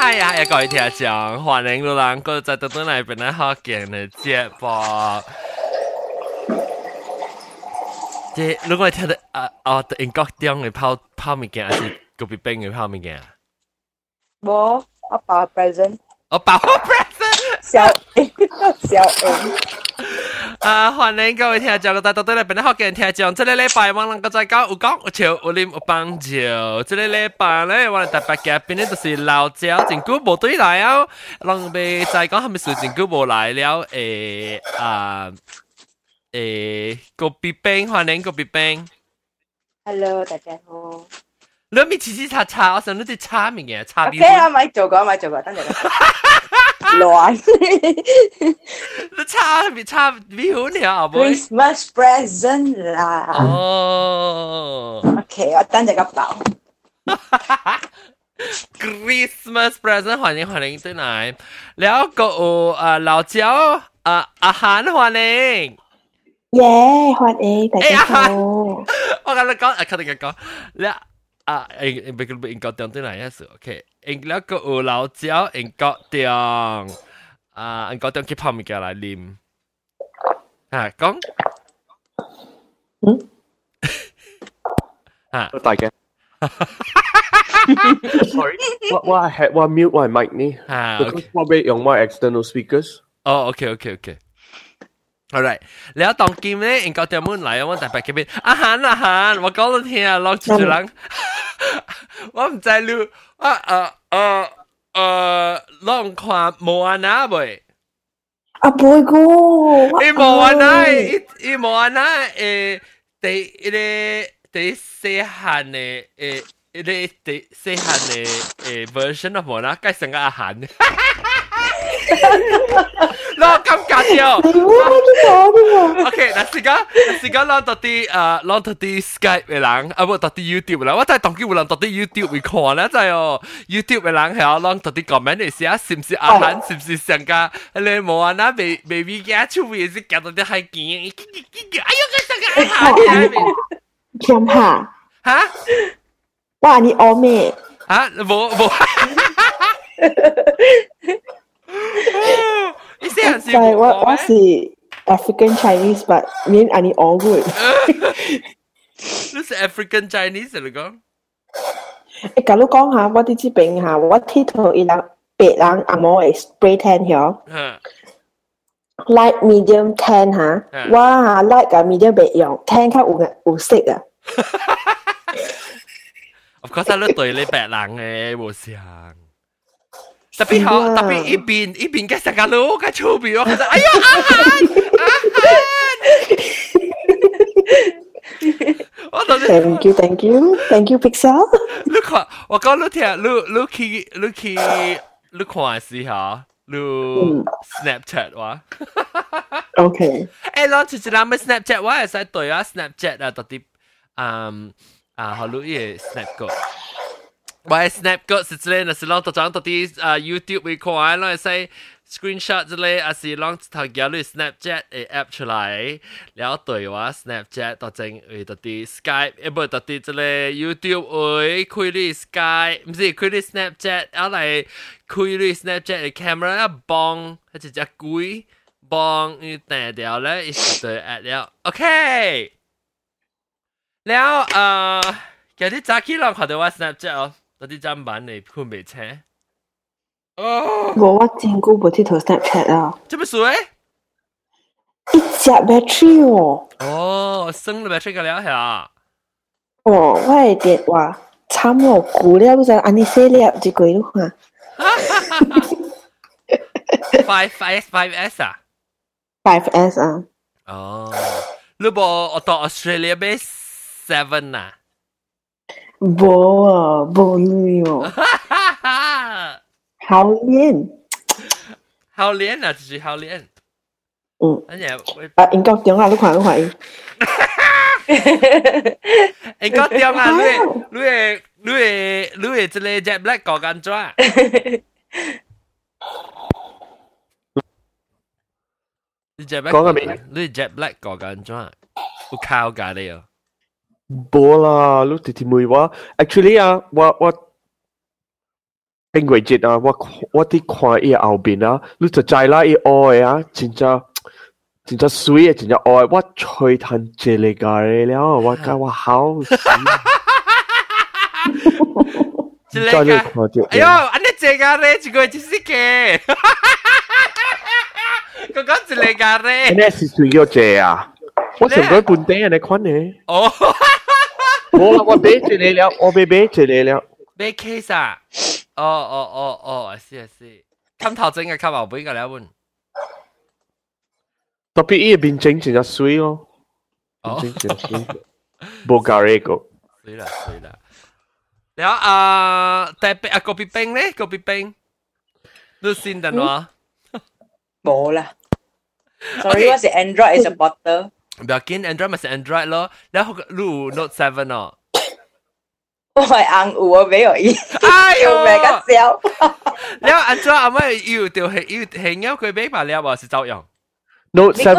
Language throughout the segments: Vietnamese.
哎呀，又各位听众，欢迎你能够在特登嚟边咧学见嘅节目。即如果听到啊啊，英国中嘅泡泡物件，还是隔壁边嘅泡物件？我我包 present，我包 present，小 A 小 A。 啊！欢迎各位听众，大家对嚟边咧学嘅听众，这个礼拜我能够再讲有讲有笑有啉有帮助。这个礼拜咧，我哋特别嘉宾咧就是老赵，真久无对来啊！人哋再讲系咪是真久无来了？诶啊诶，郭碧冰，欢迎郭碧冰。 Hello，大家好。你咪次次擦擦，我想你啲擦面嘅擦 OK 啊，咪做过，咪做过，等阵。 乱。你擦咪擦咪好料，阿妹。 Christmas present 啦。哦。 OK，我等阵个包。 Christmas present 欢迎欢迎对来，แล้วก็有啊老赵啊阿涵欢迎。耶，欢迎大家好。我跟你讲，啊，肯定讲，แล้ว啊，诶，唔系英国中对来一时，OK， 英แล้วก็有老赵英国中，啊，英国中去泡物件来啉，啊，讲，嗯，啊，大嘅。Sorry，我我系我 mute 我系 mic 呢，啊，because 我俾用我 external speakers。哦，OK，OK，OK。Alright，แล้วตอนกินเนี่ยเองก็เตรียมมุ่นไหลว่าแต่ไปกินเป็นอาหารอาหารว่าก็ต้องเทียลองจุดหลัง 我唔知你啊啊啊啊，浪看莫安娜未？啊，袂过。伊莫安娜，伊伊莫安娜诶，第一个第细汉诶诶，一个第细汉诶诶 version 啊，莫安娜改成个阿汉。那咁緊要？OK，嗱，時間，時間，攞到啲誒，攞到啲 Skype 嘅人，啊，唔，到啲 YouTube 啦。我真係當機會諗到啲 YouTube 會看咧，真係哦。YouTube 嘅人係我諗到啲 comment 嚟寫，是唔是阿蘭，是唔是上家？你冇啊？那 baby baby 嘅出面是搞到啲係見，哎呦，佢上家係下天下嚇？哇！你惡咩？嚇？冇冇。你写人是我我是 African Chinese but 面安尼恶good。你是 African Chinese 嚟讲？诶，假如讲下我啲知病下，我剃头一人白人阿冇会 spray tan 咗，light medium tan 吓，我吓 light 个 medium 白用，tan 较有有色啊。 Of course，你对你白人嘅冇像。 特别好，特别一边一边嘅成个佬嘅出边，我觉得哎呀阿涵阿涵，我当你 Thank you, thank you, thank you, Pixel。你看，我讲你听，你你去你去你看时候，你 Snapchat 哇 OK。诶，攞住住谂 Snapchat 我系使对啊 Snapchat 啊，到底嗯啊，好录嘢 Snap 个。 Ouais, snap cut, c'est là, c'est long, t'as genre, t'as des YouTube 會看啦，所以 screenshot 之類，啊是 long 頭搞嚟 Snapchat để app 出嚟，然後對話 Snapchat 到整會到啲 Skype，一部到啲之類 YouTube 會開啲 Skype，唔是開啲 Snapchat，啊嚟開啲 Snapchat 嘅 camera 一幫，一隻隻龜幫你掟掉咧，一對 at 了，OK，然後啊，有啲早起浪看到我 Snapchat 哦。嗰啲砧板嚟判未車。哦，我我真久冇剃頭 Snapchat 啊。这么水？一隻 battery 哦。哦，升咗 battery 嘅了係哦，我係電話慘我估了，都就安尼寫了一句咯嚇。Five S Five S 啊？Five S 啊。哦，你部我到 Australia base Seven 啊？冇啊，冇女哦。好练。好练啊，就是好练。嗯。哎呀，啊，英国中啊，你看，你看。英国中啊，你你你你你这个 Jet Black 搞紧咗？你 Jet Black 讲紧咩？你 Jet Black 搞紧咗？有靠架你啊？ 冇啦，你直接问我。Actually 啊，我我 冰柜节啊，我我啲看伊后边啊，你就知啦，伊爱啊，真正真正水啊，真正爱，我吹弹这嚟㗎了，我讲我好。一个个，哎呦，安尼这个咧，一个就是嘅，个个一个个咧，安尼是水叫这啊，我上个本地安尼款呢，哦， 冇啦，我俾住你了，我俾俾住你了。咩 case 啊？哦哦哦哦，是是，襟頭整嘅襟後背嘅兩本。特別依邊整成隻水咯，整成水，冇搞呢個。水啦水啦，然後啊，特別啊個別冰咧，個別冰，都先得啦。冇啦，sorry，我是 Android is a bottle。Biakin Android mà Android lo, đã học lu Note 7 nó. Ôi ăn ủa mấy ở ý. Ai ôi mẹ cái xéo. Nếu Android à mà yêu tiêu hệ yêu hệ nhau cái bé mà liệu bảo sự tạo dụng. Note 7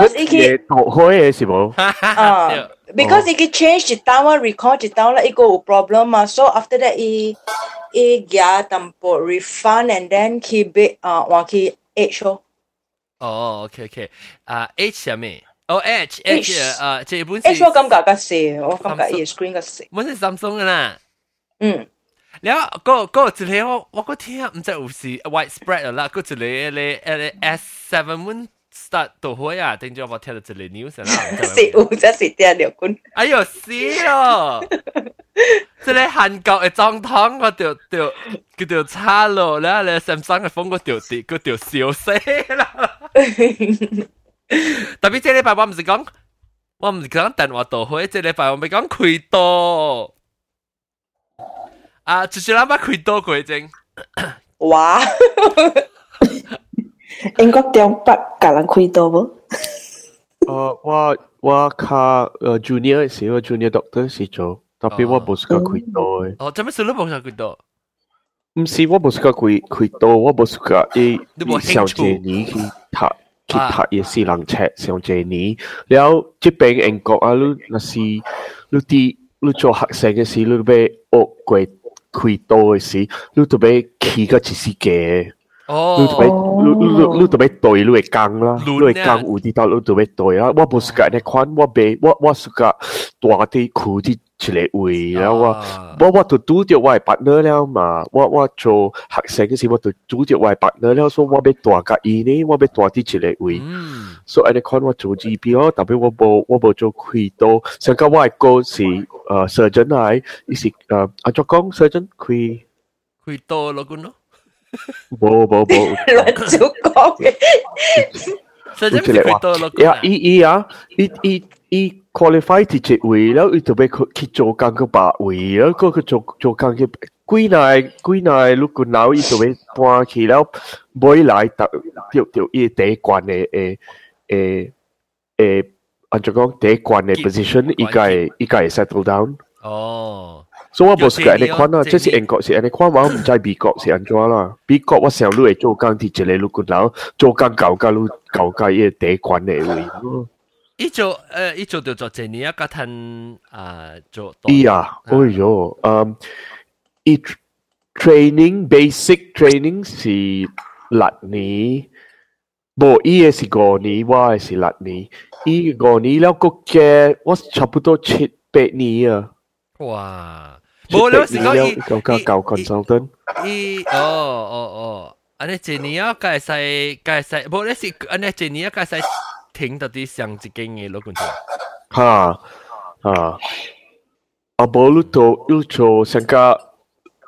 because it ờ. change the tower record the tower it go problem mà, so after that it it get tempo refund and then keep it 啊，話佢 H 咯。哦，OK OK，啊 H 係咩？哦，Edge，Edge，啊，即係本身。Edge 我感覺嘅是，我感覺係 screen 嘅是。本身 Samsung 嘅啦。嗯。然後嗰個嗰個一個我我個聽唔知有時 widespread 啦，嗰一個咧咧 S seven one start 到開啊，定咗我聽到一個 news 啦。是有，真是聽了滾。哎呦死咯！即係韓國嘅總統，我就就佢就差咯，然後咧 Samsung 嘅風我就跌，佢就笑死啦。特别这里拜我唔是讲我唔是讲等我多回这里拜我咪讲亏多啊只是他们亏多过一哇英国电话给人亏多不呃我我看呃 junior 是时 junior doctor 是做特别我不是个亏多的哦这么说你不是个亏多我不是个亏亏多我不是个 a 你不是 a 你去是 a a a a 去读嘢私人册上这年，然后即边英国啊，你那是你啲你做学生嘅时，你要学过开刀嘅时，你特别起个一时嘅。哦，你特别你你你特别对，你会讲啦，你会讲有啲到你特别对啦。我冇试过呢款，我俾我我试过大啲裤啲 一個位，然後我我我就拄着我嘅 partner 了嘛。我我做學生嗰時，我就拄着我嘅 partner 了，所以我要大個伊呢，我要大啲一個位。所以呢款我做 GP 特別我冇我冇做開刀，上個我係個是誒 surgeon 係，伊是誒阿作講 surgeon 開開刀咯，咁 咯。冇冇冇，亂做讲嘅。所以真係佢多咯。呀，伊伊啊，伊伊伊 qualify 啲一位，然后伊就俾佢去做工个八位，然后佢佢做做工嘅几耐几耐，如果闹伊就俾搬去，然后每来特条条伊第一关嘅诶诶诶，按照讲第一关嘅 position，伊个伊个 settle down。哦。所以我冇试过安尼款啊，即是英国是安尼款，我唔知美国是安怎啦。美国我上路会做工啲一个路骨佬，做工搞到路搞到伊第一关嘅位。 伊做诶，伊做就做一年啊，甲趁啊做。伊啊，哎哟，嗯，伊 training basic training 是六年，无伊嘅是五年，我嘅是六年。伊五年了个嘅，我差不多七八年啊。哇！冇了是讲伊教教教 consultant。伊哦哦哦，安尼一年啊，介使介使，冇咧是安尼一年啊，介使 停到啲上一間嘢攞罐頭。哈啊！阿波魯托要求成家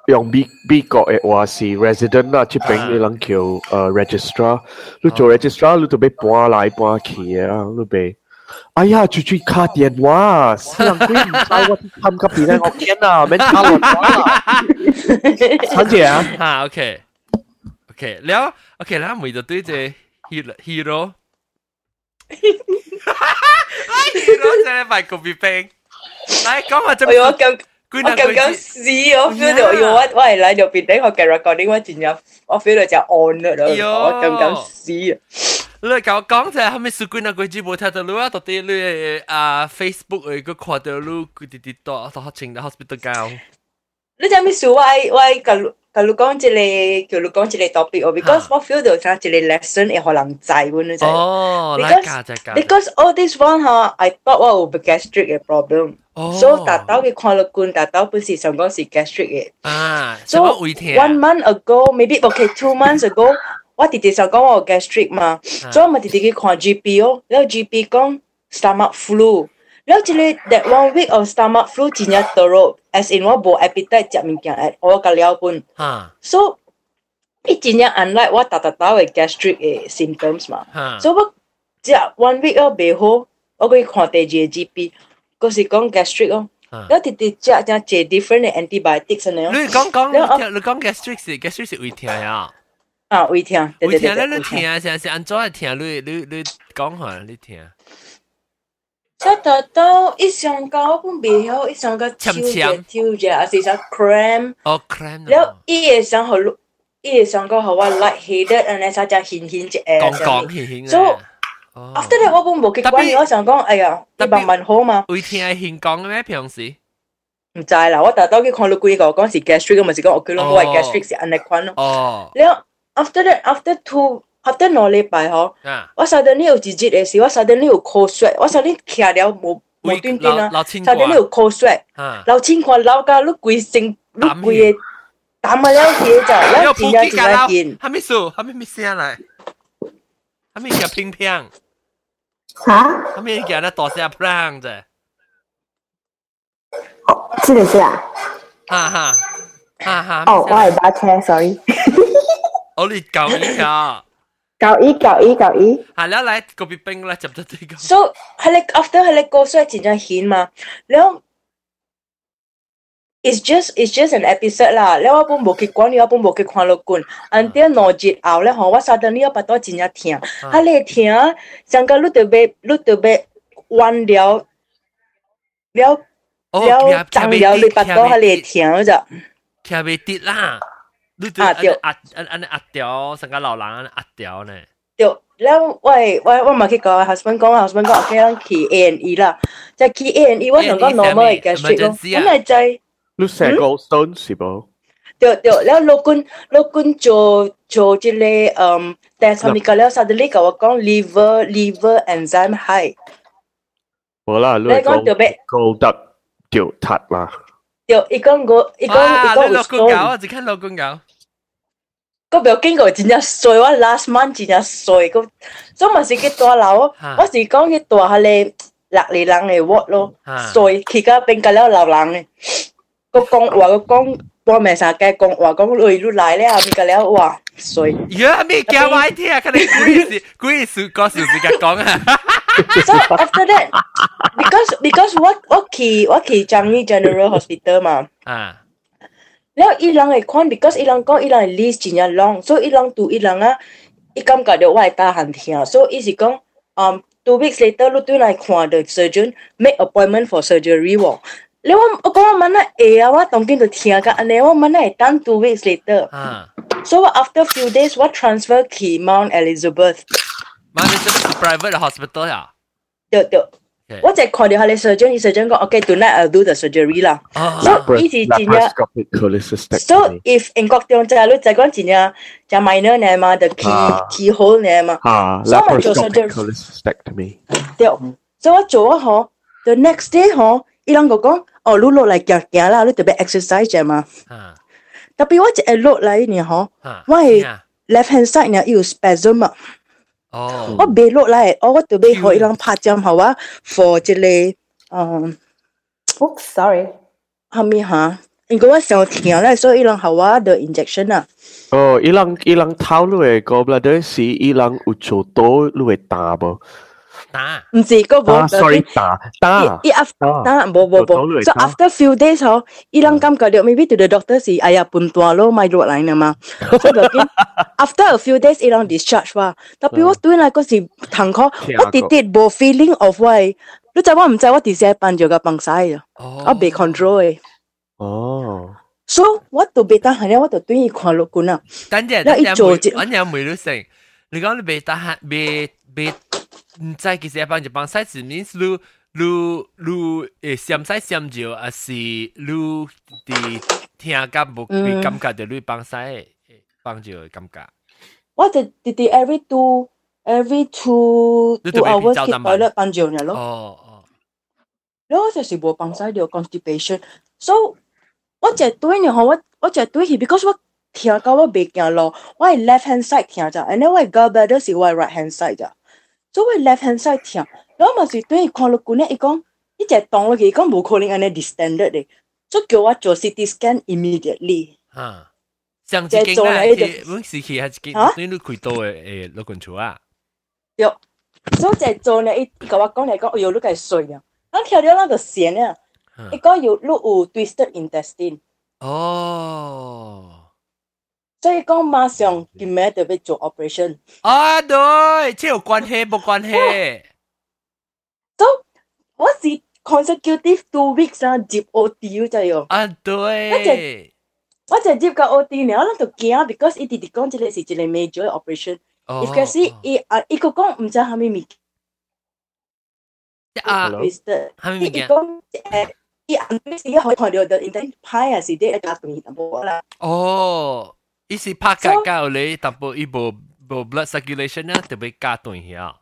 用美美國嘅話是 resident 啦，出邊嘅人叫誒 registrar，你做 registrar 你都俾搬來搬去啊，你俾。哎呀，處處卡電話，私人居唔使我貪急啲咧，我驚啊，免卡我電話。陳姐啊，啊 OK OK，了 OK 啦，每度對隻 hero hero。系卖个别兵，嚟讲下怎么？我咁我咁咁试，我 feel 到要我我系嚟到边顶我嘅 recording，我进入我 feel 到就 on 啦，我咁咁试啊。你甲我讲者，系咪数据那个字冇睇到你啊？到底你啊 Facebook 诶个看到你佢哋啲多，到学前嘅 hospital 教。你知咩事？我我个 假如讲即个，假如讲即个 topic 哦，because 我 feel 到像即个 lesson 会互人知喎，你知哦？because because all this one 哈，I thought 我有 gastric 嘅 problem。所以达到嘅看落罐，达到本是上讲是 gastric 嘅。啊，so one month ago，maybe okay two months ago，我弟弟上讲我 gastric 嘛，所以我弟弟去看 GP 哦，然后 GP 讲 stomach flu。 Luckily, that one week of stomach flu jinya teruk. As in, what bo appetite jak min kiang at all ka pun. Ha. So, it jinya unlike what ta ta ta gastric eh, symptoms ma. Ha. So, wa jak one week o be ho, o ko khan te je GP. Ko si kong gastric o. Đó thì thì chắc chắn chế different antibiotics này. Lui gong gong, uh, lui gong gastric thì gastric thì uy thiên à. À uy thiên. Uy thiên, lui thiên, sẽ sẽ anh cho uy thiên, lui lui lui gong hả, lui thiên. 出到到一上高本袂晓，一上高跳者跳者，啊是啥 cram？哦 cram。然後伊會想好，伊會想講好我 light headed，安尼啥只輕輕只誒。講講輕輕。So after that 我本無結關，我想講哎呀，你慢慢好嘛。會聽輕講咩平時？唔知啦，我特登去看六姑個講是 gastric，咪是講我佢咯，我係 gastric 是安尼款咯。哦。然後 after that after two。after 兩禮拜吼，我 suddenly 有一日誒時，我 suddenly 有口水，我 suddenly 徛了無無端端啊，suddenly 有口水，流清汗流到你規身，你規個打唔了血就，要點樣點樣見？還沒數，還沒沒聲來，還沒夾乒乓，哈？還沒夾那大聲砰啫，是不是啊？哈哈，哈哈，哦，我係把車，sorry，我哋搞一下。舊衣舊衣舊衣，係啦，你個別兵咧，就得啲咁。So 係你 after 係你過衰前再顯嘛，你講 it's just it's just an episode 啦，你話本無結果，你話本無結看落觀，until 兩節後咧，我稍等你要把刀真正聽，啊你聽，上個你特別你特別彎了了了長了你把刀，你聽咗就聽未跌啦。你对啊对，啊安安尼压掉，成个老人安尼压掉呢。对，咱我我我嘛去讲，husband 讲，husband 讲，OK，咱去 A and E 啦，就去 A and E，我想讲 normal 嘅 gastric 咯，咁咪就係。你成個 stone 是冇？對對，然後陸軍陸軍做做啲咧，嗯，但係佢哋咧 suddenly 同我講 liver liver enzyme high。冇啦，你講特別高得掉塔啦。掉，一講個一講一講 stone。陸軍搞，我只看陸軍搞。个表经过真正衰，我 last month 真正衰，个所以咪是去大楼，我是讲去大下咧六里人嘅 word 咯，衰去个边个了老人嘅，个讲话个讲。我咪成日讲话讲累碌嚟咧，后面个了哇衰。呀，咩叫我听啊？佢哋故事故事个小时间讲啊。 so after that, because because what what 去我去 Changi General Hospital 嘛，啊， แล้วอีหลังไอ้คน because อีหลังก็อีหลัง list 真系 long，所以อีหลังดูอีหลัง啊，อี感觉到我系大行听，所以意思讲，嗯，two weeks later 你对嚟看 the surgeon make appointment for surgery 喎。你我我讲我问下诶啊，我当见到听个安尼，我问下系等 two weeks later。啊。 So after few days，我 transfer 去 Mount Elizabeth。 Mount Elizabeth 是 private hospital 呀？对对。 我就看到下你 surgeon，你 surgeon 讲，OK tonight I'll do the surgery 啦。So 意思真嘅。So if 英国中就你就讲真嘅，就 minor 呢嘛，就 key keyhole 呢嘛。啊，laparoscopic 对，所以我做咗嗬，the next day 嗬，伊两个讲，哦，你落嚟行行啦，你特别 exercise 啫嘛。特别我一落嚟呢嗬，我系 left hand side 呢有 spasm 啊。 哦，我未落嚟，我特别可以让拍针好啊，for 即个嗯，oops sorry，后面吓，因为我想听咧，所以伊人好啊的 injection 啊。哦，伊人伊人头你会个 bladder 是伊人有做多你会打无？ 打？唔是个冇，sorry 打打。伊 after 打冇冇冇，so after few days 嗬，伊人感觉到 maybe to the doctor 是哎呀半段咯，咪落嚟啦嘛。所以就见 after a few days 伊人 discharge 话，特别我对嚟嗰时堂课，我啲啲冇 feeling of way，你知我唔知我啲时班咗个崩晒啊，我被 control 嘅。哦。 so 我都被打闲，我就对伊看落管啊。等阵，等阵，我有梅都成。你讲你被打闲，被被 唔知其实一帮就帮晒字面，你你你诶闪晒闪照，还是你啲 听感无佢感觉就你帮晒帮住嘅感觉。我就弟弟 every two every two two hours 去 toilet 帮住嘅咯。哦哦。然后就是无帮晒到 constipation，so 我就对呢，我我就对佢，because 我听到我未惊咯，我系 left hand side 听咋，and then 我系 gallbladder 是我系 right hand side 咋， 所以我 left hand side 听，然后嘛是对佢看落去呢，伊讲。一只当落去，讲冇可能安尼 distended 嘅，所以叫我做 CT scan immediately。吓，上次经啊，阮时期系几，你你开刀嘅诶老棍厝啊？对，所以就做呢，伊甲我讲嚟讲，哎呦，你个水啊！我听到那个线啊，伊讲有你有 twisted intestine。哦。 所以讲马上今日就要做 operation。啊，对，这有关系冇关系？都我是 consecutive two weeks 啊，接 OT 就系啊，对。我就接个 OT 呢，我就惊，because 伊直直讲，即个是一个 major operation。尤其是伊啊，伊个讲唔知系咪物。啊，系咪物件？讲诶，伊暗时可以看到到 internet 派啊，是啲一家同淡薄啦。哦， 伊是拍架架咧，淡薄伊无无 blood circulation 啊，特别加断下。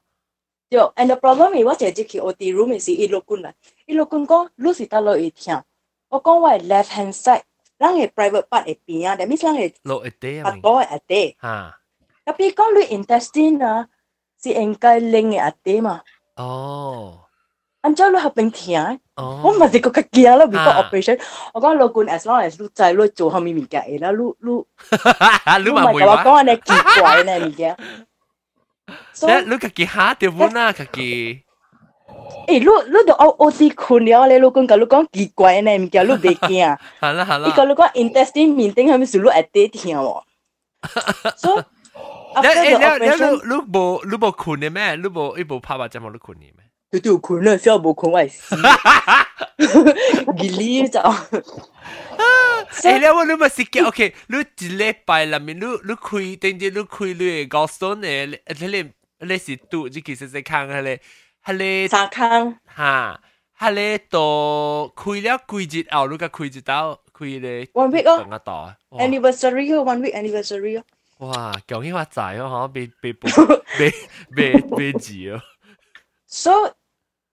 对，and the problem is 我就入去 OT room 时，伊落棍来，伊落棍讲，你是得落去听。我讲我系 left hand side，咱嘅 private part 会边啊，that means 咱嘅落一啲啊，肚嘅一啲。吓。特别讲你 intestine 啊，是应该拎嘅一啲嘛。哦。 按照你合并听，我咪系个较惊咯，before operation。我讲老棍 as long as 你在你做后面物件嘅啦，你你你咪唔系我讲你奇怪呢物件。你你自己下条本啊，自己。诶，你你就我我是困了咧，老公甲你讲奇怪呢，物件你袂惊。系啦系啦。伊甲你讲 intestine 面顶系咪是你会得听喎？所以。你你你你你无你无困嘅咩？你无你无拍把针冇你困嘅咩？ 你都困啦，小无困我系死。吉利就。诶，你我你咪是嘅，OK，你一礼拜里面，你你开，等阵你开你高松嘅，你你你是读，你其实系看下咧，下咧沙坑吓，下咧到开了几日后，你个开一刀开咧 one week 哦，等下到 anniversary 哦，one week anniversary 哦。哇，究竟发财哦，嗬，被被被被被字哦。所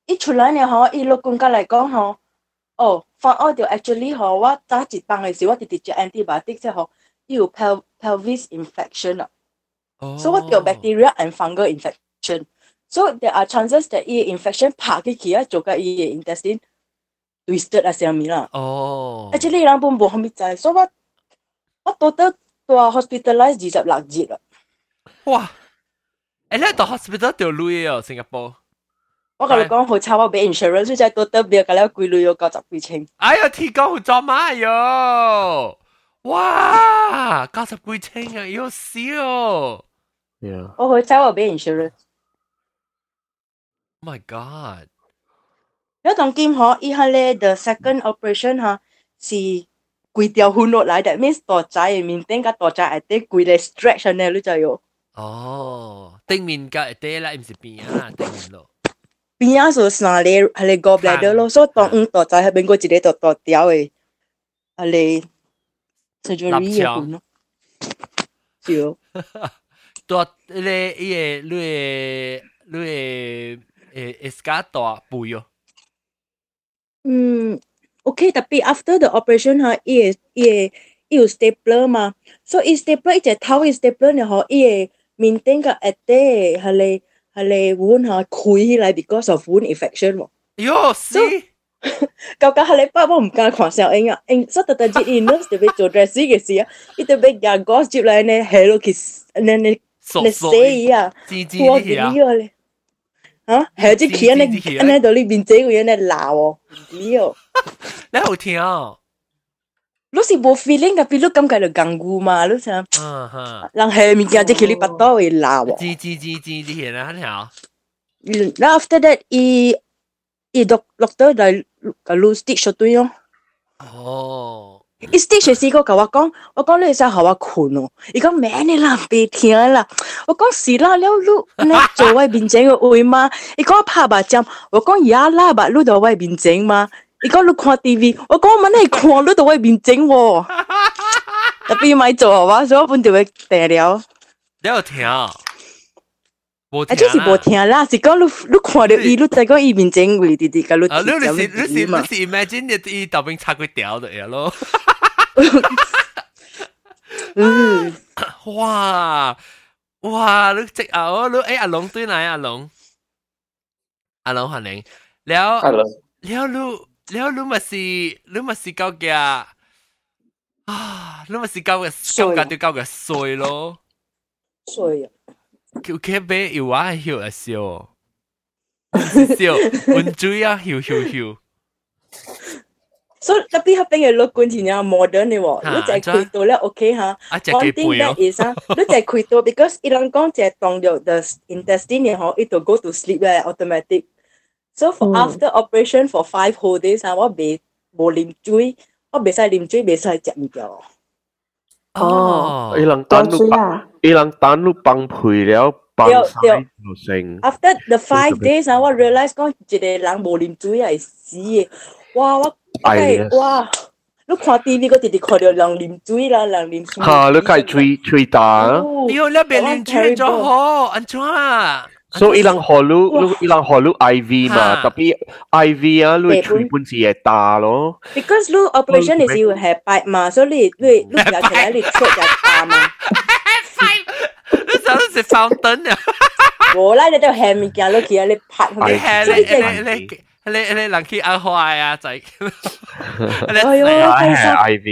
以一出来呢，嗬，一路公家嚟讲，嗬。哦，放我条 actually 嗬，我早一帮嘅时，我直直接 antibiotic 即系嗬，要 pel pelvis infection 啊。所以我条 bacteria and fungal infection。So there are chances that 依 infection 拍起去啊，做个依 intestine twisted 啊上面啦。哦。actually 人本冇后面就，所以我我到得到 hospitalize 二十六日啦。哇！诶，你到 hospital 条路啊，新加坡。 我同你讲好差，我俾 insurance 即系都得别嘅咧，贵女要九十几千。哎呀，天讲好做乜哟？哇，九十几千啊，要死哦！Yeah，我好差，我俾 insurance。Oh my god！你当今嗬，以下咧 the second operation 吓是贵条หุ่น落嚟，that means 大仔面顶个大仔系啲贵咧 stretch 呢，你就要。哦，顶面个系啲啦，唔是边啊，顶面咯。 边啊所生咧系你 gallbladder 咯，所以当五大仔系边个一个大大条嘅，系你 surgery 嘅款咯，系。大咧伊个你个你个诶诶加大背哦。嗯，OK，特别 after the operation 哈，伊个伊个伊有 stapler 嘛，所以 stapler 一只头嘅 stapler 呢，嗬，伊个面顶个一啲系你。 系你碗下溃起嚟，because of wound infection 喎。哟，死！究竟系你爸爸唔敢看小英啊？因所以特特接 nurse 特别做 dressing 嘅时啊，伊特别牙膏接嚟呢，hello kiss，呢呢呢死啊！我嘅呢个咧，吓系只企呢，呢度呢边这个样呢闹喎，呢个。你好听啊！ lúc si bộ feeling cái lúc cảm cái là gần gu mà lúc xem, lần hè mình kia chỉ kêu đi bắt đầu đi lao chỉ chỉ chỉ chỉ chỉ hiện là hắn hiểu rồi after that y y đọc đọc tới là cái lúc stick cho tôi không y stick cho si cô cái tôi nói tôi nói lấy sao họ khốn nó y cái mẹ này làm bị thiên là tôi nói xí là lâu lúc nè chỗ ngoài bình chánh ở ôi mà y cái 怕 bà chăm tôi nói ya la bà lúc đó ngoài bình chánh mà 你讲你看 TV，我讲问你看你到位面整喎，特别咪做系嘛，所以我本就会订了。你有听？无听就是无听啦，是讲你你看到伊，你再讲伊面整为啲啲，咁你啊，你你是你是你是 imagine 你伊后边插佢条的呀咯。嗯，哇哇，你即啊，我你诶阿龙对嚟阿龙，阿龙欢迎， แล้วรู้มาสิรู้มาสิเก่าแก่啊，รู้มาสิเก่าแก่เก่าแก่ตัวเก่าแก่ซวย咯ซวยอ่ะคือแค่เบ้อยู่ว่าหิวอ่ะเสียวเสียวอุ่นจุยอ่ะหิวหิวหิว à? So tapi ha pengen lo kun ti nya modern ni wo. Lo jai kui to le ha. One thing that is ha. Lo jai kui to because ilang kong jai tong the intestine ni ho it to go to sleep le automatic. So for mm. after operation for five whole days ha, 我未冇啉水，我未使啉水，未使食物咗。哦，伊人等你，伊人等你崩配了。对对。After the five days 啊，我 realize 讲一个人冇啉水系死嘅。哇！我系哇！你看 TV 嗰啲，睇到人啉水啦，人啉水。吓！你睇吹吹打。哟，你别啉水咗好，安怎啊 So ilang holu, lu, ilang holu IV ma, ha. tapi IV ah lu chui pun si e ta lo. Because lu operation is you have bite ma, so lu lu lu ya ke lai lu chok ya ta ma. Five. Lu sao lu se fountain ya. Wo lai de ham kia lu kia le pat ho. Le le le le lang ki a hoa ya zai. Ayo, hai IV,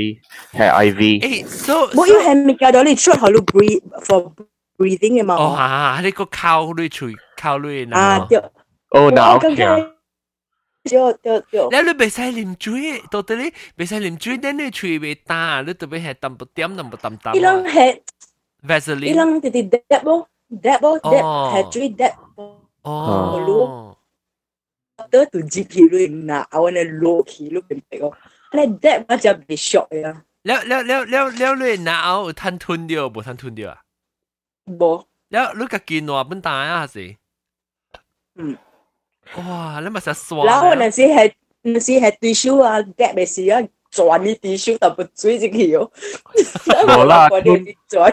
hai IV. So, so. Wo you ham kia do lu chok ho lu breathe for breathing 嘅嘛。哦啊，呢個靠你吹靠你嗱。啊對。哦，嗱 OK 啊。對對對。你你未使啉水，到底你未使啉水，你你吹未打，你特別係淡不點，淡不淡淡。伊朗係。Vaseline。伊朗直直 dab 咯，dab 咯，dab 係水 dab。哦。得到 GP 咯，嗱，我呢 low key 咯，明白個。你 dab 我就被 shock 呀。了了了了了，你嗱，有吞吞掉，冇吞吞掉啊？冇。一你個見話本大啊是？嗯。哇！你咪成日耍。然後那些係那些係對手啊，夾咪是啊，轉你對手，但不追進去哦。冇啦，吞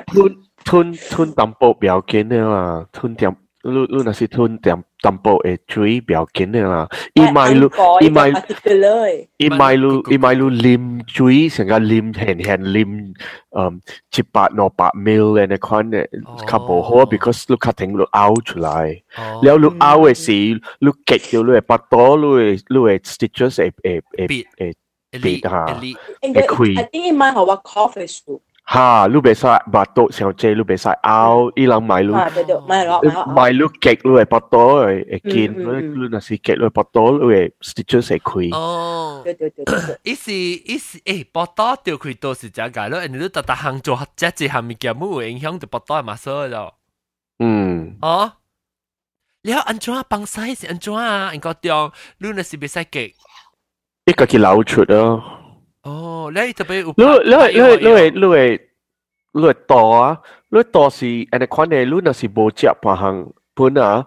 吞吞吞淡薄表緊嘅嘛，吞點，你你那是吞點。tampo e tui biao kene la i mai lu i mai i mai lu i mai lu lim tui sanga lim hen hen lim um chipa no pa mil and a con couple ho because look at thing look out to lai leo look out e si look get you lu e pa to lu e lu e stitches e e e e bit ha e queen i think i mai ho wa coffee soup ha lúc bé sai ba tổ sáng chơi lúc bé sai ao y lăng mai lúc mai lúc kẹt lúc ấy bắt tổ rồi ấy kiến lúc là si kẹt lúc bắt tổ lúc ấy. Stitches sẽ khui oh ý si ý si ấy bắt tổ tiêu khui tổ si chẳng cái lúc anh lúc đặt đặt hàng cho hạt chết gì hàng mi kia mu ảnh hưởng từ bắt tổ mà sợ rồi um ờ แล้วอันจ้าปังไซส์อันจ้าอันก็เดียวลูน่ะสิเบสไซเก่งอีกก็คือเราชุดเออ 哦，你特别有你你你你你你你多啊，你多是安尼款嘅，你若是无食别项本啊，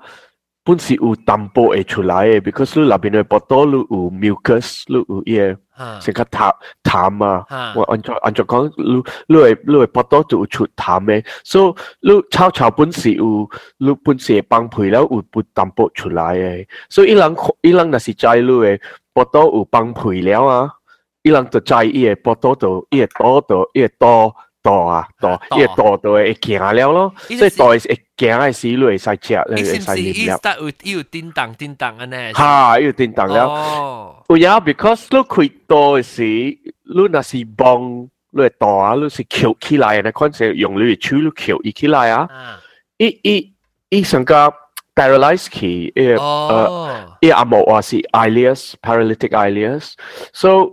本是有淡薄会出来嘅，because 你那边嘅波多你有 mucus，你有嘢，成个淡淡啊，我按照按照讲，你你系你系波多就有出淡嘅，所以你炒炒本是有，你本是帮配了有不淡薄出来嘅，所以伊人伊人若是知你嘅波多有帮配了啊。 伊人就知伊个波多度，伊个多度，伊个多多啊多，伊个多度会行了咯。所以多会行嘅时，你会使食，你会使啉了。有有叮当叮当安尼。吓，有叮当了。有呀，because 你开多嘅时，你若是帮你个多啊，你是翘起来嘅，款是用你个手你翘伊起来啊。伊伊伊成个 paralyze 起，诶诶，伊阿冇话是 ileus paralytic ileus，so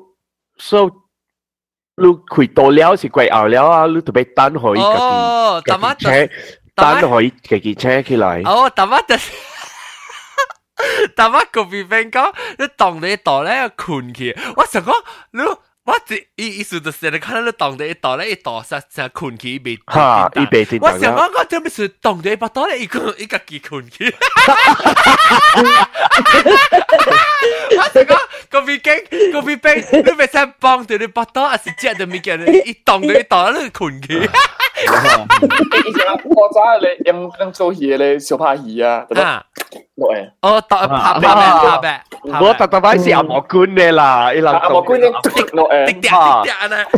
so 你开多了是贵后了啊，你特别等可以哦，特乜车，等可以自己车起来。哦，特乜就。但我个别边讲，你当你度咧困去，我想讲你。 我这意意思就是你看到你当地一道咧，一道实实困起未？哈，一被叮当。我想讲我这边是当地一把刀咧，一个一个几困起。我想讲。 个边经个边冰，你咪使帮到你巴多，还是只就咪叫你一动到一动，你困佢。以前我早咧用用做嘢咧，小拍鱼啊，落诶。哦，拍拍拍拍拍。我特特摆是阿毛官嘅啦，伊人阿毛官咧滴落 诶，滴滴滴啊，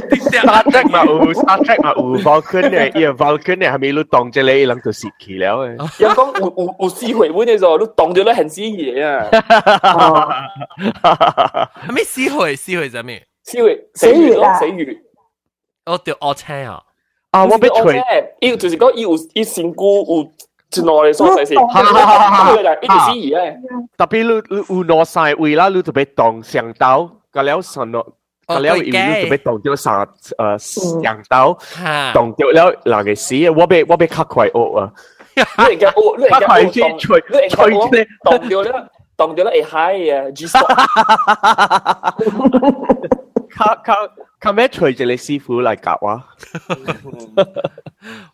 滴滴。Star Trek 嘛有，Star Trek 嘛有 Vulcan 嘅，伊个 Vulcan 嘅系咪你当咗你，伊人就蚀气了诶。人讲有有有死回本嘅时候，你当咗你很死嘢啊。系咪死回？死回系咩？死回死鱼咯，死鱼。我条恶青啊！啊，我俾吹，伊就是讲伊有伊身躯有一两个所在是，哈哈哈哈，伊就是死鱼诶。特别你你有两三位啦，你就俾当上刀，咁了神咯。 佢了已經準備動咗上，誒上刀，動咗了那個時，我被我被卡快惡啊！你家惡，你家惡，吹吹咧，動咗了，動咗了會嗨啊！G 手，卡卡卡咩吹住你師傅嚟夾我？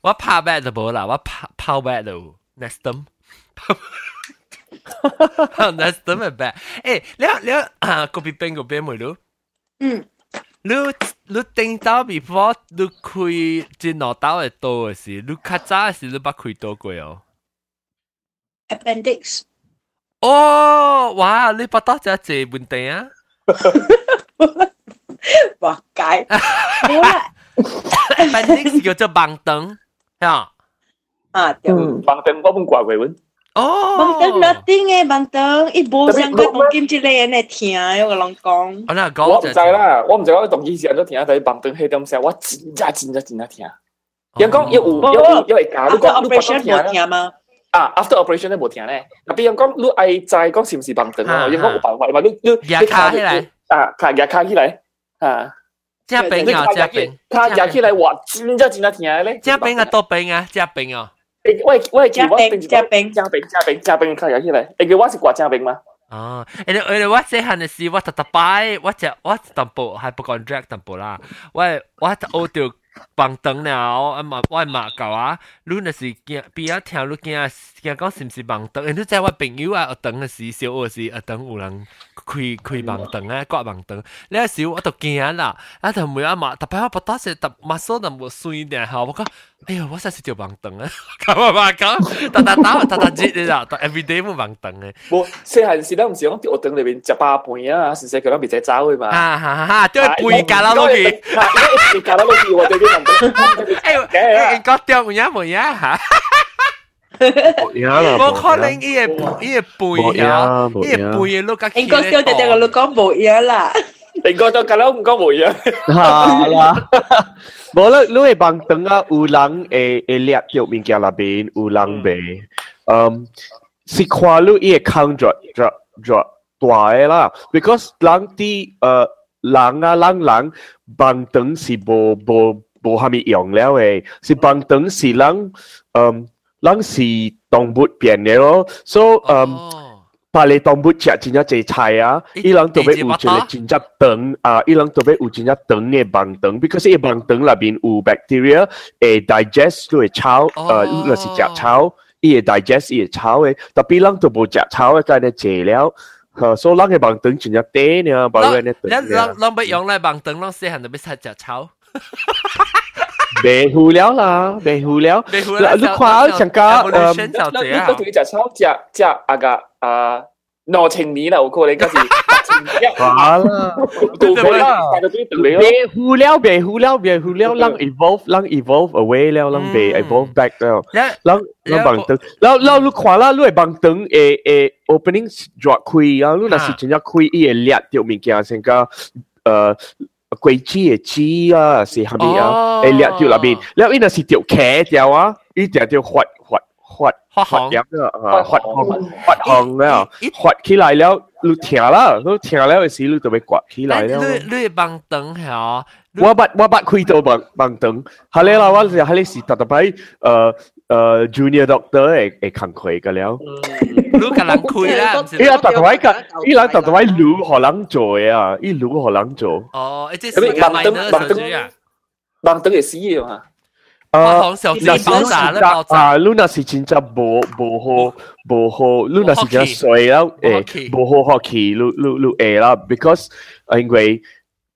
我拍咩就冇啦，我拍拋咩咯，next time。Next time 係咩？誒，你你啊，嗰邊邊嗰邊咪咯？嗯。你你顶到 before 你开只脑刀会多嘅时，你较早嘅时你捌开多过哦。appendix。哦，哇！你捌到只只问题啊？话解。appendix 叫做盲灯，系啊，对。盲灯我冇挂过喎。 哦，盲登嗱听嘅盲登，一部上个董建志嚟人嚟听，有个老公。我唔制啦，我唔制嗰个董建都听一睇，盲登系点声，我真真真真听。杨光有有有会教，如果如果听啊？啊，after operation 都冇听咧。特别杨光，如果在讲是唔是盲登咯？杨光有办法，或者你你你卡起嚟，啊卡，又卡起嚟，吓，即系啊，即系病，卡起嚟话真真真听咧，即系啊，多病啊，即系啊。诶，喂喂，加冰加冰加冰加冰加冰，看下起来。诶，我是挂加冰吗？哦，诶，诶，我细汉嘅时，我特特摆，我只我淡薄系不讲 drag 淡薄啦，我我学到放灯了，啊嘛，我嘛教啊，你那是惊比较听，你惊惊讲是唔是放灯？你知我朋友啊，学灯嘅时，小学时学灯有人 开开放灯啊，挂放灯，你有时我就惊啦，啊就每阿嘛，特别我不打时，特马手就冇水点吓，我讲。哎呀，我实是条盲灯啊！咁啊嘛咁，打打打打打折你啦，打 everyday 冇盲灯嘅。冇，细汉时咧唔是讲条灯里边食八半啊，是细佢谂别仔走嘅嘛。哈哈哈！都系背架啦，落去。背架啦，落去我哋啲盲灯。哎，诶，讲掉唔一唔一吓。 冇可能伊个伊个背啊，伊个背嘅碌架。应该掉掉掉个碌讲冇嘢啦。你觉得架啦唔讲冇嘢。系啦。无啦，你会帮灯啊，有人会会掠着物件那边，有人袂，嗯，是看你伊个空着着着大个啦，because 人啲呃人啊人人帮灯是无无无虾米用了诶，是帮灯是人，嗯， 人是动物变嘅咯，所以嗯。把你当不食真正济菜啊！伊人特别有一个真正长啊，伊人特别有真正长嘅盲肠，because 伊盲肠内边有 bacteria 会 digest 都会炒，呃，若是食炒，伊会 digest 伊会炒嘅，特别人都无食炒嘅，干呢济了。吓，所以人嘅盲肠真正短呢，把人呢长。人人人不用嚟盲肠，人细汉就要食食炒。 để hù léo là để hù dạ, chẳng có ờ, lúc lúc thử trả sao. Trả trả à gà à nó thành ní là ok đấy cái gì? Quá là đủ thế là để hù léo để hù lăng evolve lăng evolve away léo lăng để evolve back léo lăng lăng bằng tướng. Léo léo lúc khóa là lúc bằng tướng e e opening drop quỳ à lúc là sự chính là quỳ e liệt mình kia chẳng có ờ 鬼知嘅知啊，是系咪啊？诶，掠住入边，掠边啊是条茄条啊，呢条条滑滑滑滑红啊，滑红滑红啊，滑起来了，你听啦，你听了时你就会刮起来了。你你帮等下，我把我把开到帮帮等，下咧啦，我就下咧是打特派，呃呃，junior doctor 诶诶，康亏噶了。你个人开啦，伊啊特特摆个，伊人特特摆路何人做嘅啊？伊路何人做？哦，即系帮灯帮灯帮灯系死嘅嘛？ 发行小资爆炸咧爆炸。啊，你那是真正无无好无好，你那是真衰啦，诶，无好学期，你你你会啦，because 因为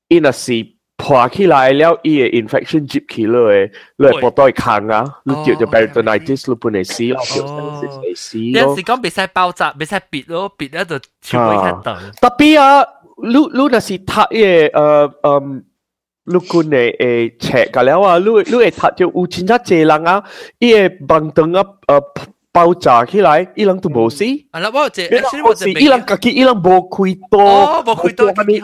伊那是。 破起来了，伊个 infection 接起来，你系搏到去扛啊，你叫就 peritonitis，你本嚟死咯，嚟死咯。有时讲别使爆炸，别使别咯，别咧就全部一等。特别啊，你你那是读嘅诶诶，你讲嘅诶 check 㗎了啊，你你会读就有真正济人啊，伊个帮灯啊诶。 爆炸起来，伊人都无死。啊，那我这，我是伊人家己，伊人无开刀。哦，无开刀，伊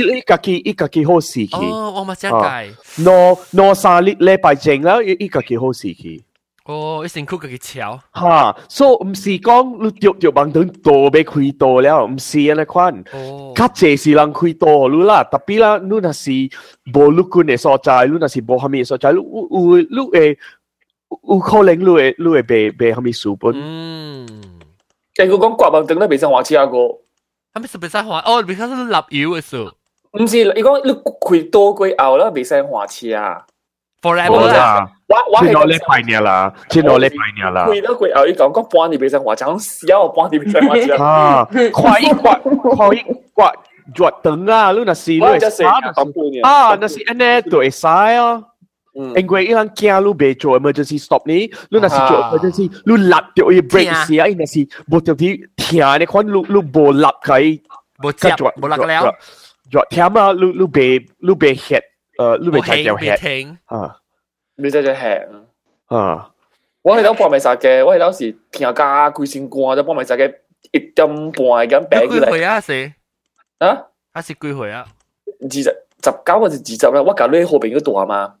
伊伊家己，伊家己好死去。哦，我嘛真解。攞攞三日礼拜前啦，伊伊家己好死去。哦，伊身躯家己超。哈，所以毋是讲你着着网灯刀要开刀了，毋是安尼款。哦，较济是人开刀你啦，特别啦，你若是无陆军嘅所在，你若是无虾米嘅所在，你有你会。 有可能你会你会被被虾米书本？嗯，诶，佢讲刮目灯咧，未使花车个，系咪是未使花？哦，未使是立油嘅数。唔是，你讲你开多过后啦，未使花车啊。forever 啦，我我系攞礼拜年啦，即系攞礼拜年啦。开多过后，你讲讲半年未使花车，讲小半年未使花车。啊，快一刮，快一刮，刮灯啊！你那是你啊，那是安尼都会使啊。 因为伊人惊你未做 emergency stop 呢，你若是做 emergency，你立掉伊 break 时啊，伊若是无特别听你看你你无立佢，无接无立了，若听啊，你你未你未 hit，诶，你未再条 hit 啊，你再再 hit 啊，我系当半暝杀嘅，我系当时听家规身汗，就半暝杀嘅一点半咁病起嚟。几岁啊？是啊？啊是几岁啊？二十十九或者二十啦，我教你后边嗰度啊嘛。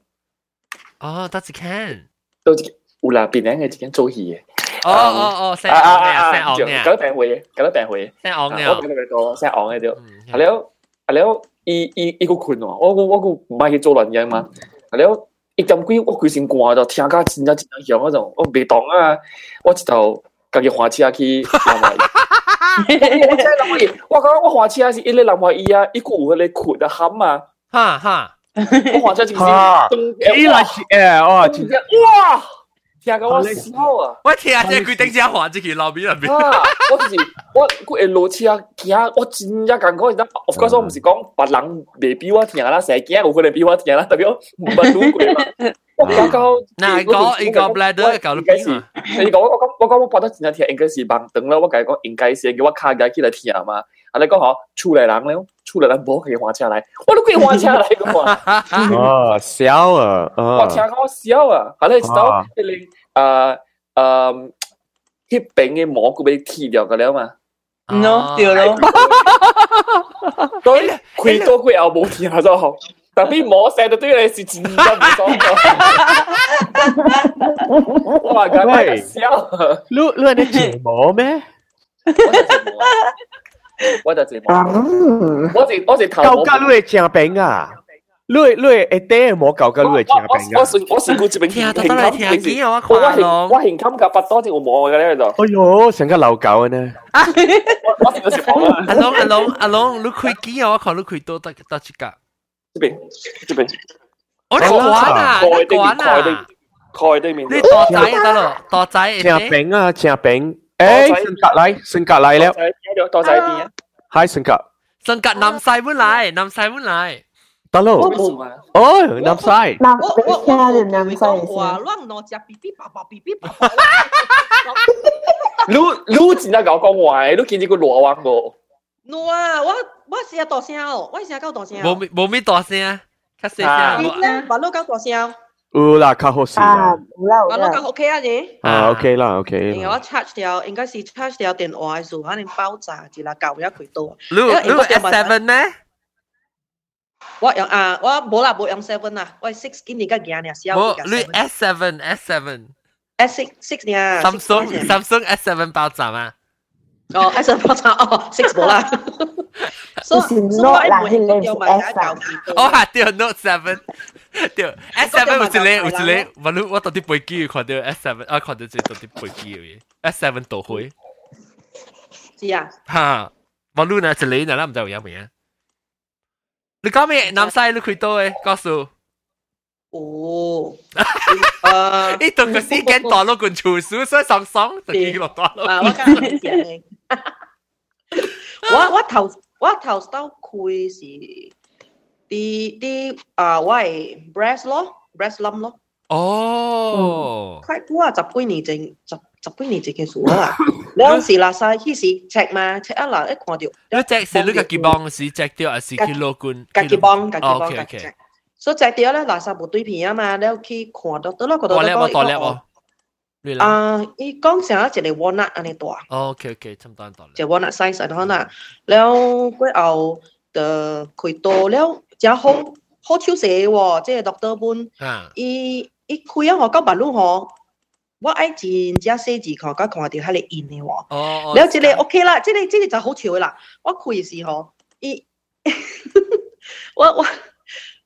哦，得一間，都有啦，邊兩個一間做戲嘅。哦哦哦，姓昂嘅，姓昂嘅，搞得病會，搞得病會。姓昂嘅，我講得多，姓昂嘅就。係了，係了，伊伊伊個困哦，我我我個唔係去做亂嘢嘛。係了，一點幾我佢先掛就聽家真真真響嗰種，我未當啊，我直頭家己花車去南華。我真諗乜嘢？我講我花車是一個南華伊啊，一個有嗰個困得冚啊。哈哈。我话咗件事，咦嚟诶，哦，真正哇！听个我笑啊！我听下即系佢顶住话，即系路边入边。我就是我佢会落车听，我真正感觉而家，of course 我唔是讲别人未比我听啦，成日惊有可能比我听啦，特别我唔系赌鬼嘛。我搞搞，嗱个一个 bladder 搞到边啊？你讲我讲我讲我觉得真正听应该是盲灯啦，我讲讲应该是叫我卡架起来听嘛。啊你讲好，出嚟人了。 出了，可以换车来，我都可以换车来个嘛。啊，笑啊！我听笑啊！好嘞，知道里啊啊，那边的蘑菇被剃掉个了嘛？喏，掉了。所以 亏多亏阿伯听下就好。特别魔神的对 你是真心爽的，哇！咁笑，撸录你节目咩？我就节目，我是我是头。教教你会正病啊！你会你会一啲冇教教你会正病啊！我是我是佢这边听听听听，我我我我现金夹百多只我冇嘅咧就。哎呦，成个老狗呢！我我成个时讲啊！阿龙阿龙阿龙，你开机啊！我看你开多得得几格？这边这边，我嚟玩啊！你玩啊！开对面，你大仔得咯，大仔。正病啊！正病。 诶，升格嚟，升格嚟了。多仔啲啊！系升格。升格南西本嚟，南西本嚟。得咯。哦，南西。南我我我南西话乱攞只 B B 爸爸 B B 爸爸。你你真系搞讲话，你见呢个罗王个。我啊，我我成日大声哦，我成日搞大声。冇冇咩大声啊？较细声。你咧，把路搞大声。 有啦，较好笑啊，有啦，有啦，咁 OK 啊你？啊 OK 啦，OK。然后我 charge 掉，应该是 charge 掉电话嘅时候，可能爆炸住啦，旧一佢多。你你 S seven 咩？我用啊，我冇啦，冇用 seven 啦，我 six 今年嘅嘢呢，少我你 S seven S seven S six six 呢？Samsung Samsung S seven 爆炸嘛？ 哦，S seven 爆炸哦，six 冇啦。所以 Note 啦，系你 S 啊。哦，系掉 Note seven。对，S seven 有一个有一个，我我我到底飞机看到 S seven 啊，看到这到底飞机嘅 S seven 倒回。是啊。哈，我录呢一个呢，唔知有冇咩？你讲咩？南西你开到诶？告诉。 哦，诶，呢度个时间堕落个厨师，所以爽爽就记落堕落。啊，我刚刚讲嘅， 我我头我头收开是啲啲啊，我系 breast 咯，breast lump 咯。哦，快估啊，十几年前十十几年前嘅事啦。两时啦，晒迄时 check 嘛，check 啊啦，一看到，你 check 是你个肩膀是 check 掉还是 kilo 罐？家己帮家己帮，OK 家己 OK。所以 check 掉咧，垃圾无对片啊嘛，你去看到得咯，觉得大粒喎，大粒喎。 啊，伊講成一個 walnut 安尼大，OK OK，差唔多大粒。一 walnut size 安尼啦，了過後就開刀了，真好好手勢喎，即係 doctor 本，啊，伊伊開啊，我到馬路吼。我愛真正細字看，甲看到遐個印嘅喎。哦了，即個 OK 啦，即個即個就好笑嘅啦。我開時候，伊 我我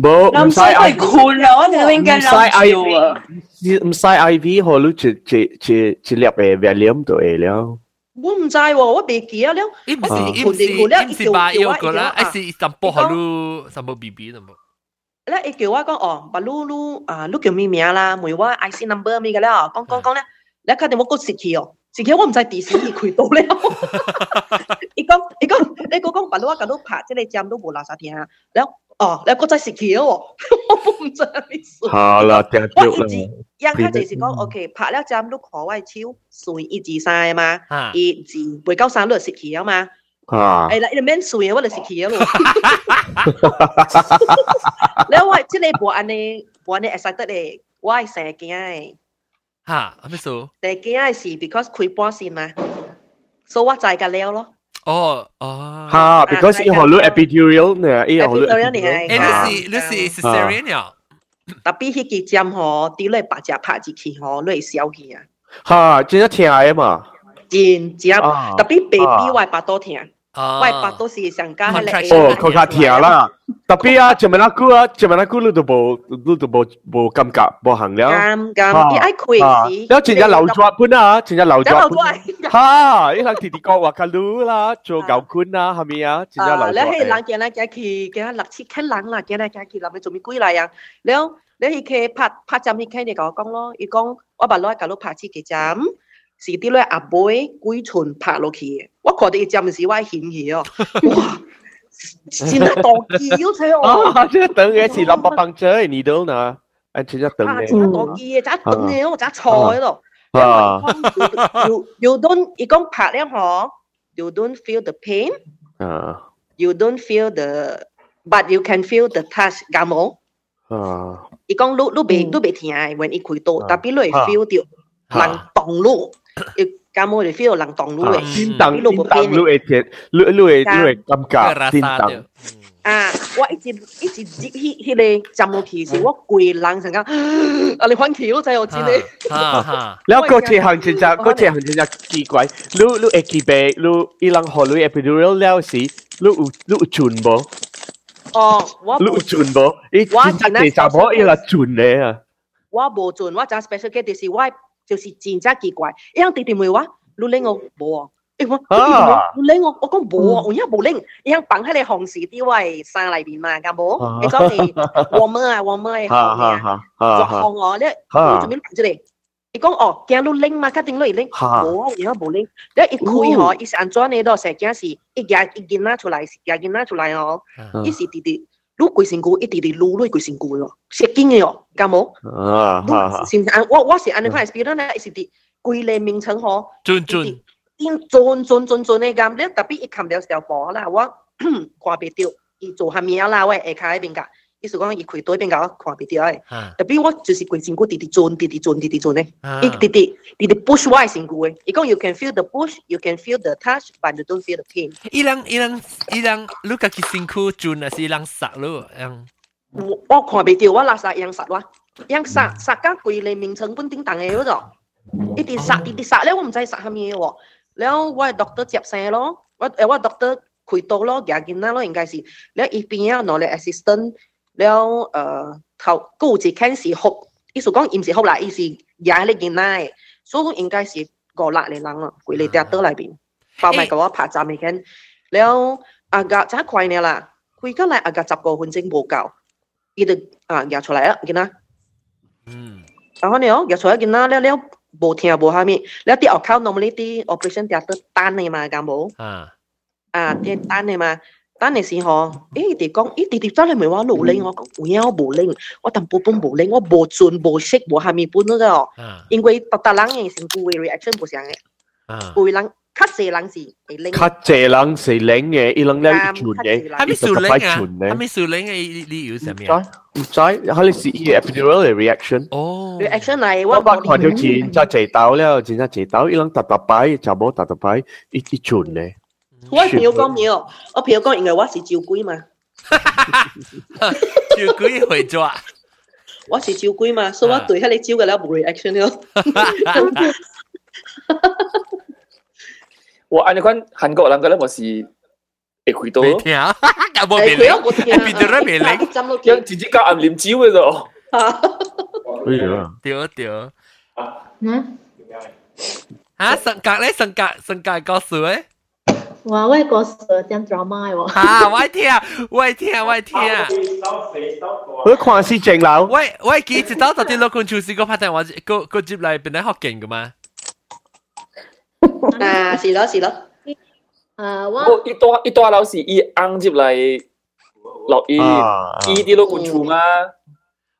冇，唔使 I V，唔使 I V，唔使 I V，好你一一一一粒嘅熱量就會了。我唔知喎，我未記啊了。伊唔是伊唔是伊唔是把腰個啦，還是淡薄好你淡薄 B B 的冇。咧，伊叫我講哦，把你你啊，你叫咩名啦？問我 I C number 咩個啦？講講講咧，你確定我講識去哦？識去我唔知第時伊開到了。伊講伊講，你講講把你我甲你拍，即個針都無垃圾聽，然後。哦，你个真时期咯，我唔知咩事。好啦，听我着啦一。直人家就是讲，OK，拍了针都看我手，算一至三嘛，吓，一至未够三都系时期啊嘛。啊，系啦，你免算嘅，我就食起咯。你我即系无安尼，无安尼 excited 咧，我系成日惊嘅，吓，系咩数？成日惊系是 because 开半线嘛，所以我在㗎了咯。 哦哦，哈，because 一会你 epidural 呢，一会你 Epidural 你诶，系你是你是 cesarean 呀？特别迄支针吼，啲你白只拍入去吼，你会烧去啊，哈，真系听嘅嘛。真正啊特别 baby 我白多听， 啊，我白都是上加迄个 Contraction 哦，佢较听啦。特别啊，前面那句啊，前面那句你都无，你都无无感觉，无行了。咁咁，伊爱开时，แล้วจินจะเหล่าจวดพุ่นนะจินจะเหล่าจ แล้ว วด เรา พุ่ ด้วน ย ฮ่าอีหลังที่ที่ก็ว่ากันรู้ละโจเก่าคุณนะฮามีอ่ะจินจะเหล่า 啊，จ 你 วด 系人见嚟见去，见下六七乞人啦，见嚟见去，谂你做咩鬼嚟啊？แล้ว你去佢拍拍针去佢哋讲讲咯，伊讲我把攞甲攞拍支嘅针， 是啲咧阿妹鬼唇拍落去嘅，我覺得一陣時我興起哦，哇！真係當機要睇我。啊，即係等嘅是林伯伯仔，你都嗱，誒，真係等嘅。真係當機嘅，真係等嘅，我真係錯喺度。啊，you you don't，伊講拍咧嗬，you don't feel the pain。啊，you don't feel the but you can feel the touch 感冒。啊，伊講你你別你別聽，when 伊開刀，特別你會 feel 到冷凍咯。加我哋 feel 能當擼誒，先當先當擼誒鐵，擼擼誒擼誒感覺先當。啊！我一直一直接迄迄個站落去時，我規人成講，啊你反起我知我知咧。然後嗰一行真正，嗰一行真正奇怪，你你會記白，你伊人學你 epidural 了時，你有你有準無？哦，我你有準無？伊真正第三波伊啦準咧啊！我無準，我只 special case 是我。就是真正奇怪。一样弟弟问我，你领我无？我弟弟，你领我？我讲无，我一样领。一样绑喺你红事啲位衫里边嘛，噶无？你讲你我们啊，我们啊，吓吓吓，就放我咧，做咩嚟？你讲哦，惊你拎嘛，肯定你拎，冇啊，而家冇拎。一一开嗬，一时安装你都成件事，一件一件拿出来，一件拿出来哦，一时跌跌。撸鬼神姑一直的撸撸鬼神姑哟，写经的哟，敢么？啊，是不是？我我是安尼块 experience，是的，鬼类名称吼，尊尊，因尊尊尊尊的咁，你特别一看不了条波啦，我 挂不掉，伊做下面啦，我下卡喺边噶。意是讲，一开多边搞看别滴哎，特别我就是规身骨直直转，直直转，直直转嘞，伊直直直 push 外身骨诶。伊讲，you can feel the push，you can feel the touch，but you don't feel the pain。伊人伊人伊人，look at 身骨转，是伊杀咯，嗯。我我看别滴，我拉萨伊人杀哇，杀杀甲规个名称本顶动诶，嗰种，一直杀，一直杀咧，我唔知杀虾米喎。然后我系 doctor 接生咯，我诶我 doctor 开刀咯，夹紧啦咯，应该是。然一边啊，攞嚟 assistant。然後誒頭高字 can 是學，意思講唔是學啦，意思廿你見啦，所以應該是個辣嚟人啦，貴嚟跌到裏邊，包埋個我拍站未見，然後啊個真係快呢啦，佢而家嚟啊個十個分鐘冇夠。伊就啊夾出來啊，見啦。嗯。然後呢，夾出來見啦，了了無聽無下面，了啲後口 normally 啲 operation 啲得單嘅嘛，咁冇。啊。啊，啲單嘅嘛，單嘅時候，誒，哋講，咦，哋哋真係咪話努力？我講有影我無力，我淡薄半努力，我無盡無息無下面本嗰個。啊。因為特特人嘅成個 reaction 唔相嘅。啊。會人。較濟人是會領，較濟人是領嘅，伊人咧一寸嘅，係咪數領啊？係咪數領嘅？你有什麼？唔知，佢哋是伊 epidural 嘅 reaction。哦，reaction 嚟，我把看條錢就濟到了，真係濟到，伊人特特擺，就冇特特擺，一一寸咧。我朋友讲冇，我朋友讲因为我是照龟嘛。照龟会抓。我是照龟嘛，所以我对迄个照嘅了冇 reaction 咯。我按你看韩国人嗰啲我是会开刀，未听，有冇未灵？边度都未灵，样自己教暗念招嘅啫。哎呀，对对。嗯。啊，性格咧，性格性格故事咧。 哇，我个事真 drama 喎。啊，我听，我听，我听。我看是正楼。我我记得到到啲老公厨师个拍档，我个个接嚟变得好劲噶嘛。啊，是咯是咯。诶，我一多一多老师伊啱接嚟落伊伊啲老官处嘛。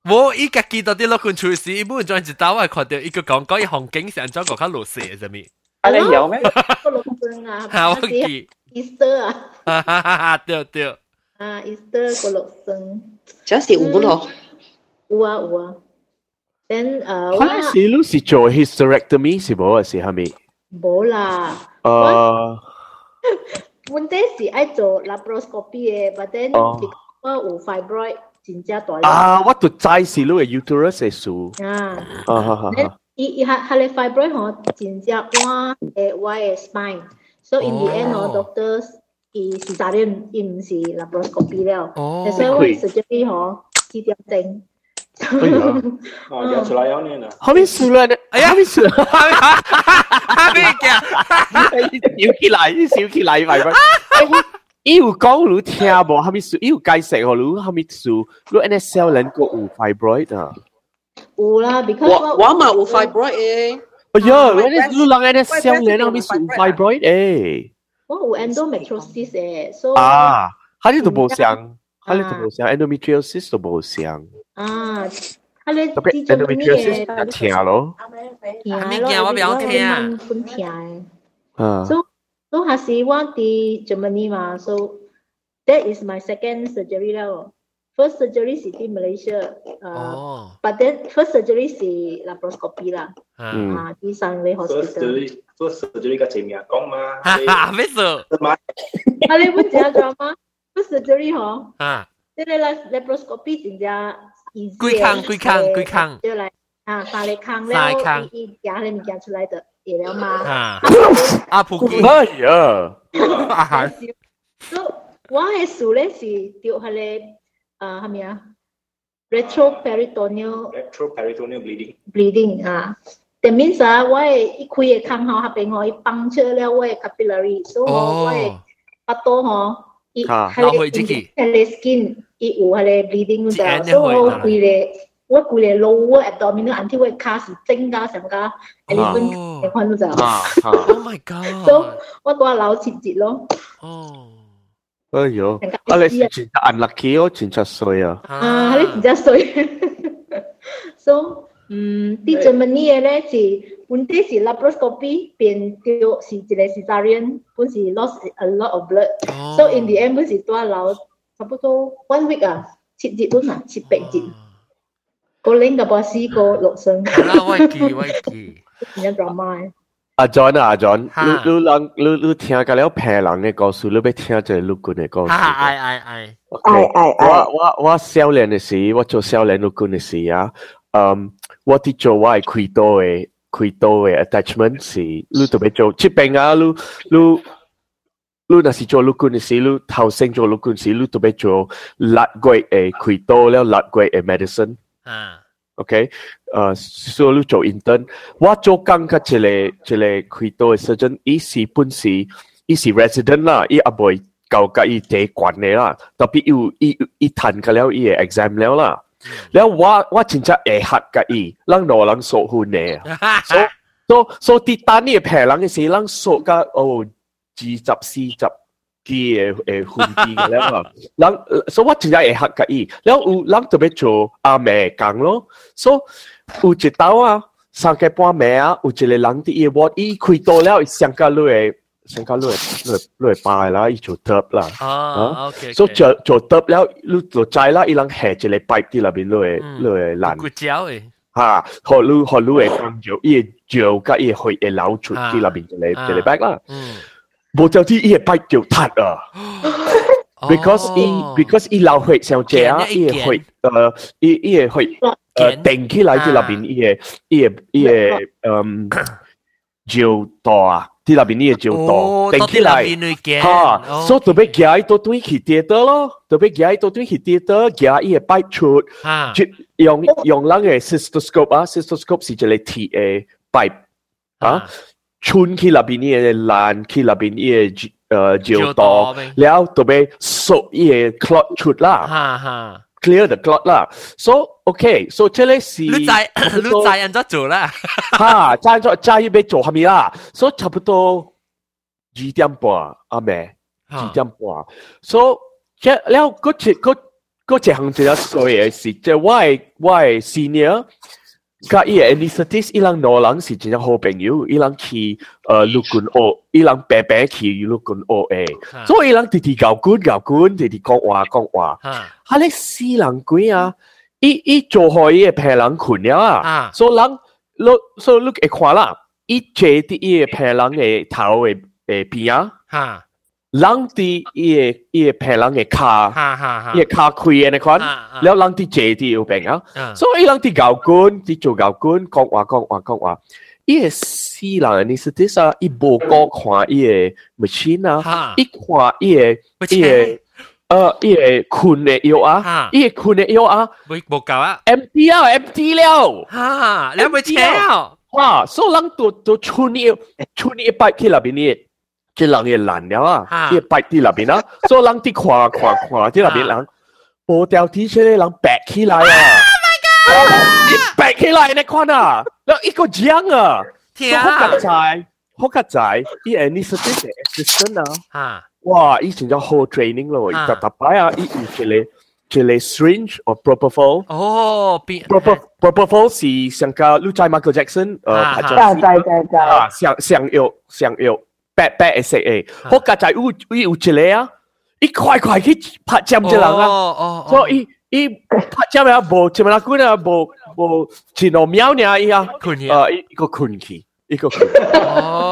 我依家记得啲老官处时，伊本在一刀我看到一个讲讲伊红景上咗个卡路蛇系咪？ 啊，你有咩？个老公啊，好记。Easter 啊。哈哈哈！对对。啊，Easter 个老公。真系有咯。有啊有啊。then 诶，我系是你是做 hysterectomy 是冇啊？是系咪？冇啦。诶，本底是爱做 laparoscopy 嘅，but then 我有 fibroid 真正大。啊，我都知是你嘅 uterus 嘅事。啊。啊哈哈。 伊伊下下咧 fibroid 嗬，真正我诶我嘅 spine。So in the end 嗬，doctors 伊是查啲，伊唔是 laparoscopy 了。哦。所以我 surgery 嗬，治疗症。哦，掉出来要念的。后面输了呢？哎呀，后面输了，后面嘅，笑起来，笑起来，咪咪。伊有讲你听无？后面输，伊有解释哦，你后面输，你 NSL 人个有 fibroid 啊？ 有啦，because 我我嘛有 fibroid 诶。哎呀，你你人 NSL 人后面输 fibroid 诶。我有 endometriosis 诶，所以啊，佢哋都冇像，佢哋都冇像 endometriosis 都冇像。啊，啊你特别 endometriosis 就听咯，咩惊我唔要听啊，分听诶。啊，so so 还是我喺 Germany 嘛，so that is my second surgery 啦。 First surgery 是喺 Malaysia，诶，but then first surgery 是 laparoscopy 啦，啊，喺上嚟 hospital。First surgery 个前面讲嘛，哈哈，咩事？啊，你唔知啊？First surgery 嗬，啊，即系 laparoscopy 真正。龟坑龟坑龟坑，就嚟啊，三粒坑咧，一一夹你唔夹出来的嘢了嘛。啊，阿普基，哎呀，啊，so 我嘅数咧是掉下咧， 啊系咪啊？retroperitoneal retroperitoneal bleeding bleeding 啊。That means 啊，我嘅一开嘅坑嗬，下边我一崩出了我嘅 capillary，所以我嘅巴多嗬，一系咧系咧 skin。伊有迄个 bleeding 㗎，所以我规个我规个 lower abdominal until 我卡是增加上加 eleven 嘅款都就。Oh my god！所以我嗰下扭切节咯。哦。 哎呦，啊你真系 unlucky 哦，真系衰啊！啊，你真系衰。So，嗯，啲 Germany 嘅咧是本地是 laparoscopy 变掉是一个 cesarean，本是 lost a lot of blood。So in the end 本是多扭。差不多 one week 啊，七日都嗱，七八日。个拎个巴士个六升。啦，我记我记。而家 drama。 阿 John 啊，阿 John，你你人你你听个了平人嘅故事，你要听一个陆军嘅故事。啊，系系系。系系系。我我我少年嘅时，我做少年陆军嘅时啊，嗯，我啲做我系开刀嘅开刀嘅 attachment 是，你特别做接病啊，你你你若是做陆军嘅时，你头先做陆军时，你特别做六个月嘅开刀了，六个月嘅 medicine。啊。 OK，呃，收入做 intern，我做刚个这里这里开多的时阵，一时半时，一时 resident 啦，伊阿妹搞个一得管的啦，特别又伊伊谈个了一个 exam 了啦，然后我我真正会吓个伊，让老人受苦呢，所所所，第单你陪人的时，让受个哦，二十四十。啲诶诶훈啲嘅咧嘛，人所以我真系会学嘅伊，然后有人特别做阿妹讲咯，所以有一道啊，三个半暝啊，有一个人啲嘢我伊开到了，上加落嚟，上加落嚟落落嚟拜啦，伊做得啦，啊，OK，所以做做得了，你就知啦，伊人下一个 pipe 啲入边落嚟落嚟烂，骨胶诶，吓，学你学你会讲就伊就甲伊会会流出啲入边一个一个 back 啦，嗯。 冇就啲嘢跛就塌啊！because 伊 because 伊流血上只啊，伊嘅血诶，伊伊嘅血诶定起来啲入边，伊嘅伊嘅伊嘅嗯就多啊，啲入边伊嘅就多定起来吓，所以特别夹到对去跌得咯，特别夹到对去跌得，夹伊嘅跛出，用用人嘅 cystoscope 啊，cystoscope 是一个铁嘅 pipe 啊。 村去那边的 land，去那边的呃石頭，了就被縮嘢 clot 出啦。哈哈 clear the clot 啦。So OK, so 这类是你在你在人在做啦。哈，在做在要做下面啦。So 差不多二点半阿妹，二點半。So 即了嗰只嗰嗰只行就一衰嘅事，即係 why why senior。甲伊嘅 anesthetic 伊人两人是真正好朋友，伊人去呃陆军学，伊人白白去陆军学诶，所以伊人直直教官教官，直直讲话讲话，哈你死人鬼啊！伊伊做好伊嘅病人困了啊，所以人，所以你会看啦，伊坐啲伊嘅病人嘅头嘅诶边啊。 人伫伊个伊个病人个骹，伊个骹开安尼款，了人伫坐伫有病啊，所以人伫搞官，伫做搞官，讲话讲话讲话，伊个死人你是第啥？伊无高看伊个 machine 啊，伊看伊个伊个呃伊个困个药啊，伊个困个药啊，无无够啊，empty 了，empty 了，哈，了未切了，哇，所以人都都出你出你一百去那边哩。 即人嘅烂了啊，啲摆啲那边啊，所以人啲看看看啲那边人，无掉 T 恤嘅人白起来啊！Oh my god！你白起来你看啊，然后一个奖啊，好格仔，好格仔，啲 anesthetic assistant 啊，哇，以前就好 training 咯，特特摆啊，一一个咧。一个 syringe or propofol。哦，propofol propofol 是上个你知 Michael Jackson 诶，拍咗，知知知啊，上上药上药。 白白嘅色诶，好家仔有有一个啊，一块块去拍针只人啊，所以伊伊拍针啊，无前面那个啊，无无前两秒呢伊啊，困去，啊一个困去，一个困，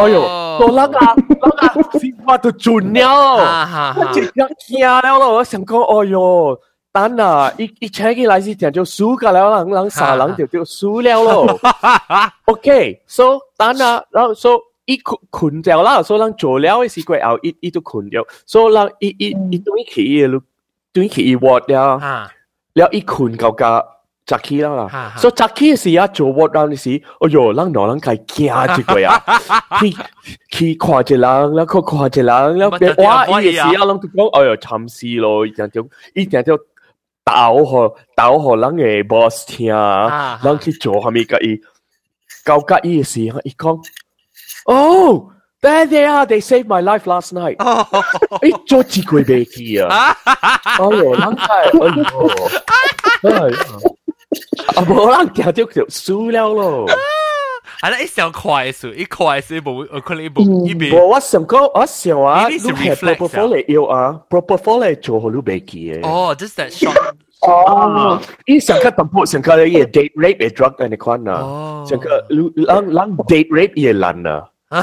哎呦，多人啊，人啊，先发到尽了，我直接惊了咯，我想讲，哎呦。等啊！一一请起来是点就输噶了，人人杀人就就输了咯。OK，so 等啊，然后 so 伊困困掉啦，所以人做了嘅时过后，伊伊都困掉，所以人伊伊伊对起伊路对起伊活了，了伊困到个早起啦啦，所以早起嘅时啊做活啦嘅时，哎哟，人攞人计惊一个啊，去去看一人，然后看一人，然后哇，伊嘅时啊，人都讲，哎哟，惨死咯，一定就一定就斗河斗河人嘅 boss 听，人去做下面个伊，搞个伊嘅时，伊讲。 Oh, there they are. They saved my life last night. 哎，做几鬼飞机啊！哎呦，人太哎呦，哎啊，无人听到就输了咯。系啦，一上快速，一快速冇，我可能冇一边。我想讲，我想啊，你系 propofol 嚟要啊，propofol 嚟做好你飞机嘅。哦，just that shot。哦，伊上个淡薄上个嘢 date rape 嘅 drug 嘅款啊，上个人人 date rape 嘢烂啊。 哈，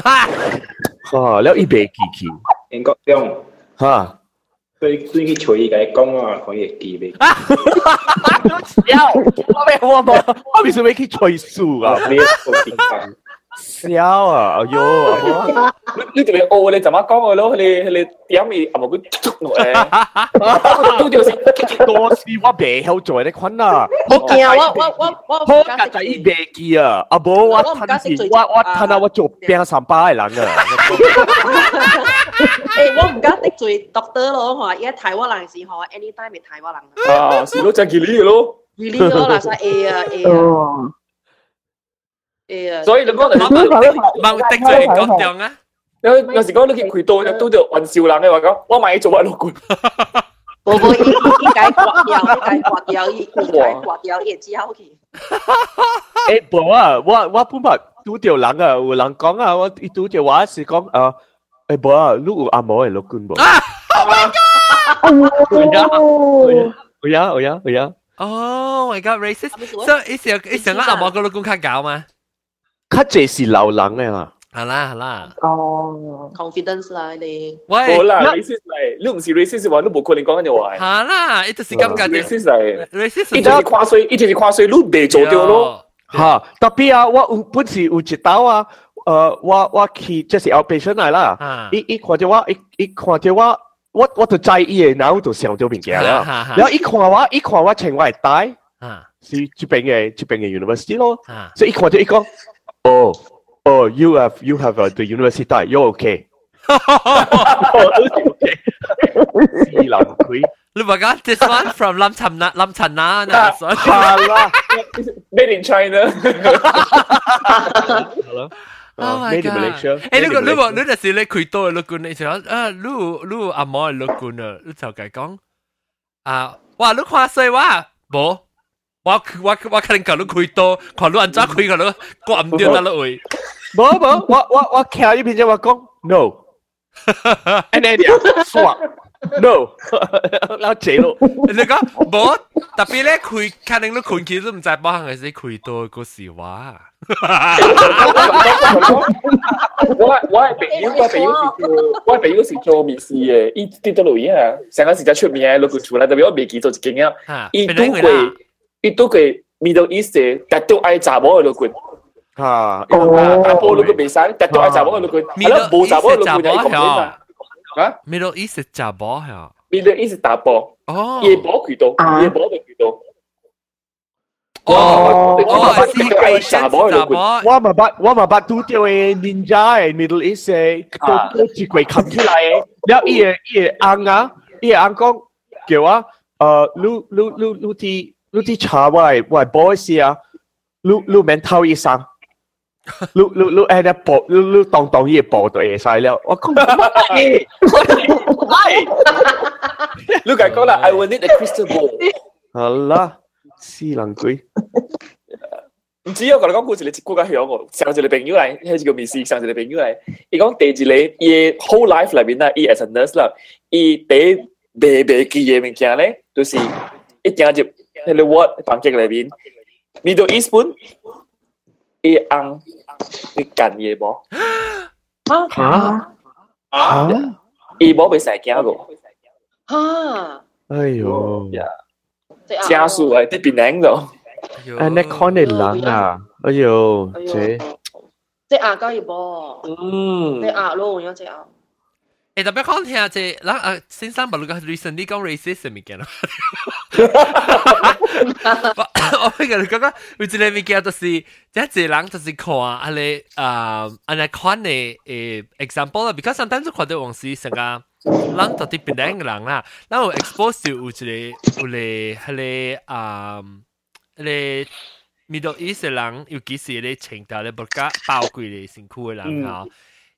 哈，了一百记期，严国忠，哈，对对去锤伊个讲啊，可以记 未？啊，哈哈哈哈哈，要，我咩我冇，我为什么去锤树啊？笑啊，哎呦，你特别恶，你怎么讲嘅咯？你你点咪啊冇佢捉落嚟，都就是多次我未晓做呢款啊，我惊我我我我好架仔伊未记啊，阿冇我趁时我我趁啊我做病三巴嘅人啊，诶我唔敢得罪 doctor 咯，吓，而家台湾人是吓，anytime 系台湾人。啊，是咯，就系佢呢咯。really 咯，嗱晒 A 啊 A 啊。 所以你讲嚟，冇得罪讲中啊！有有时讲你见佢多，都就云少人嘅话讲，我买做乜老官？冇冇，依依解刮掉，依解刮掉，依解刮掉，亦之后去。诶，冇啊，我我本来拄着人啊，有人讲啊，我一拄着我是讲啊，诶，冇啊，你有阿毛嘅老官冇？Oh my god！有呀有呀有呀。Oh my god, racist！所以你成你成个阿毛个老公较搞吗？ 較濟是老人嘅嘛。係啦係啦。哦，confidence 啦你。喂，好啦，racist 嚟，你唔是 racist 話，你冇可能講緊你話。係啦，呢就是咁解。racist 嚟，racist。一直是跨水，一直是跨水，你未做到咯。嚇，特别啊，我有本是有一道啊，誒，我我去即是 outpatient 嚟啦，一一看到我，一一看到我。我我就在意嘅，然後就想到物件啦。然後一看我，一看我穿我係帶，是這邊嘅這邊嘅 university 咯。所以一看就一講，哦哦，you have you have the university tie，you okay？是难亏。你话讲 this one from lâm陈那lâm陈那嗱，系啦，made in China。系咯。 Oh my god！诶，你个你话你就是你开多嘅老你就啊，你你阿妈嘅老官啊，你就计讲啊，哇，你看衰哇，冇， 我我我可能搞到开刀，看到安怎开，看到挂唔掉得落位。无无，我我我徛一边就我讲 no，安尼俩爽 no，老姐咯。你讲无，特别咧开，可能你开其实唔知包含系开刀个事话。我我系朋友，我系朋友是做，我系朋友是做面试嘅，伊跌到落嘢啊，成个时间出面，落个出来，特别我未记做一件啊，伊都会。伊都会 Middle East 嘅，但都爱查某嘅录佢。吓，大波录佢未使，但都爱查某嘅录佢，系咯，冇查某嘅录佢就系咁啊。啊？Middle East 查波系，Middle East 打波，哦，夜波渠道，夜波嘅渠道。哦，我是鬼查波，我咪把我咪把拄着嘅 Ninja 嘅 Middle East 嘅都都一鬼冚起来嘅，然后伊个伊个翁啊，伊个翁讲叫我，诶，你你你你啲 你啲查我系我系 boys 啊，你你免偷医生。你你你诶你报你你当当嘢报就会晒了，我讲乜你讲讲啦，I will need a crystal ball。好啦，死人鬼。唔知我讲讲故事，你接顾紧响我，上一个朋友嚟，系一个面试，上一个朋友嚟，伊讲第二个，伊 whole life 里边啦，伊 as a nurse 啦，伊第未未记嘅物件咧，就是一进入 喺个 ward 房间里边，Middle East 本。伊翁你干嘢无？吓吓吓！伊无被使惊个。吓！哎呦！家属诶，啲边领度？诶，你看你人啊！哎呦，这只鸭交叶噃。嗯。只鸭咯，有只鸭。 诶，特别讲听下即，嗱诶，先生问你个 recently 讲 racist 嘅物件咯。我我跟你讲讲，有一个物件就是，即系人就是看啊你啊，安尼款嘅诶 example 啦，because sometimes 看到往时成个人到啲边两个人啦，然后 expose 到有一个有咧系个啊，咧 Middle East 嘅人，尤其是咧清朝咧国家包括咧辛苦嘅人啊，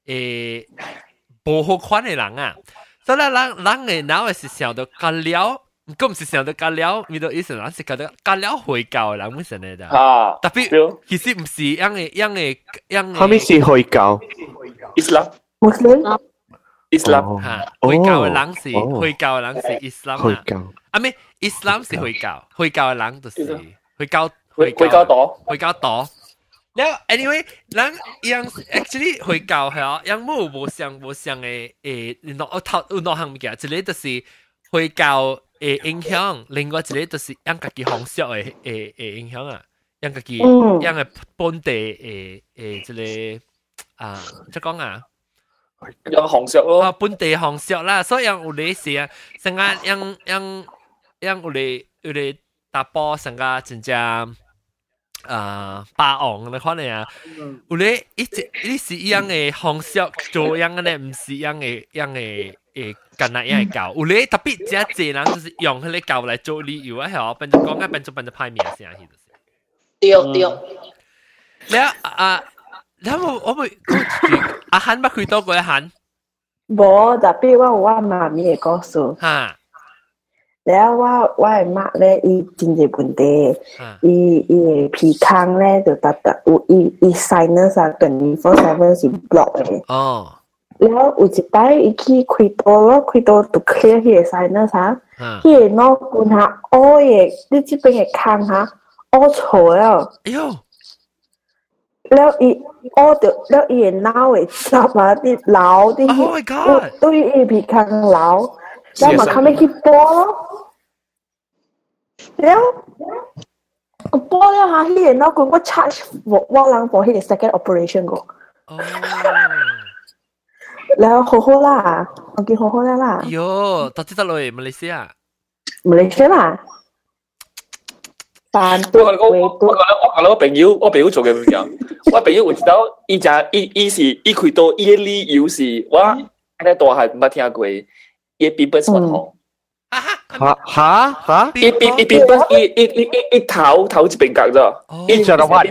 诶。 无好款嘅人啊，所以咱咱嘅脑系想到干了，咁唔是想到干了，Middle East 人是觉得干了回教嘅人乜嘢的，啊，特别其实唔是样嘅样嘅样嘅。后面是回教，Islam。 Muslim。 Islam 吓，回教嘅人是回教嘅人是 Islam 回教。啊咩？Islam 是回教，回教嘅人就是回教回回教党，回教党。 然後 anyway，咱樣 actually 會教係，樣冇冇上冇上嘅誒，然後我頭有兩項物件，一個就是會教誒影響，另外一個就是樣家己方式嘅誒誒影響啊，樣家己樣嘅本地誒誒即個啊，即講啊，樣方式咯，啊本地方式啦，所以樣有啲事啊，成日樣樣樣有啲有啲打波成日真正。啊霸王你可能啊，有咧一直你是一样嘅方式做样嘅咧，唔是一样嘅样嘅诶，跟那样嘅教。有咧特别只济人就是用佢哋教嚟做理由啊，系哦，变咗讲啊，变咗变咗派名先啊，系。对对。你啊，你我我会阿汉捌开多过一汉。冇，特别我我妈咪嘅故事。吓。แล้วว่าว่ามาเลยอีจริงๆบุนเดอีอีพีคังเลยตัวตัดตัดอีอีไซเนอร์สักตัวนี้ for seven สิบล็อกเล 然后我我的妈咧，伊真侪问题，伊伊的鼻腔咧就达达有伊伊 sinus 啊，twenty four seven 是 block 嘅。哦。然后有一摆伊去开刀咯，开刀就 clear 迄个 sinus 啊，迄个脑管哈凹嘅，你即边嘅腔哈凹错了。哎呦！แล้วอีโอเดแล้วอีเน่าไอ้ชอบมาที่เหลาที่โอ้ยก็ตุ้ยอีผีคังเหลา แล้วมาทำให้คิดโป้แล้ว个波咧吓，迄个那个我 charge 我我人 for 迄个 second operation 个。哦。แล้ว好好啦，我见好好啦啦。哟，到底得落嚟马来西亚？马来西亚。但我我我我我我朋友我朋友做嘅咁样，我朋友我知道伊只伊伊是伊开到伊嘅理由是我喺大汉冇听过， 伊比本身好。吓吓吓！一一一邊不一一一一一頭頭一邊角咗，一隻嘅話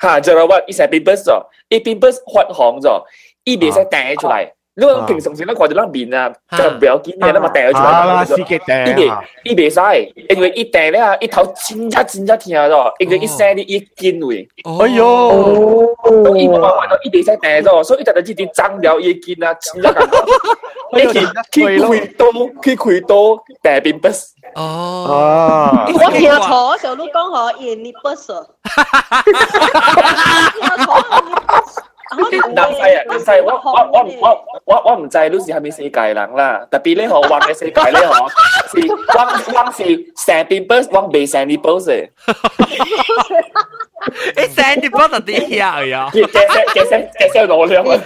嚇，隻嘅話一成邊不咗，一邊不發紅咗，一邊使掟出嚟。如果平常时咧，看到那面啊，就唔要紧嘅，那么掟出嚟。啊，司机掟。一边一边使，因为一掟咧，一头真真真真听咗，因为一声啲一见位。哎呦！都一慢慢到一边使掟咗，所以就系呢啲争了一见啊，真真感觉。你去去开刀，去开刀，大便不是。哦。我听错时候都讲可以，你不是。 南西啊，南西，我我我我我我唔制，都是系咪世界人啦？特别咧，我玩嘅世界咧，嗬，是我我是成边 bus，我未成啲 bus 嘅。你成啲 bus 就啲呀呀？嘅嘅嘅嘅嘅嘅罗量啊！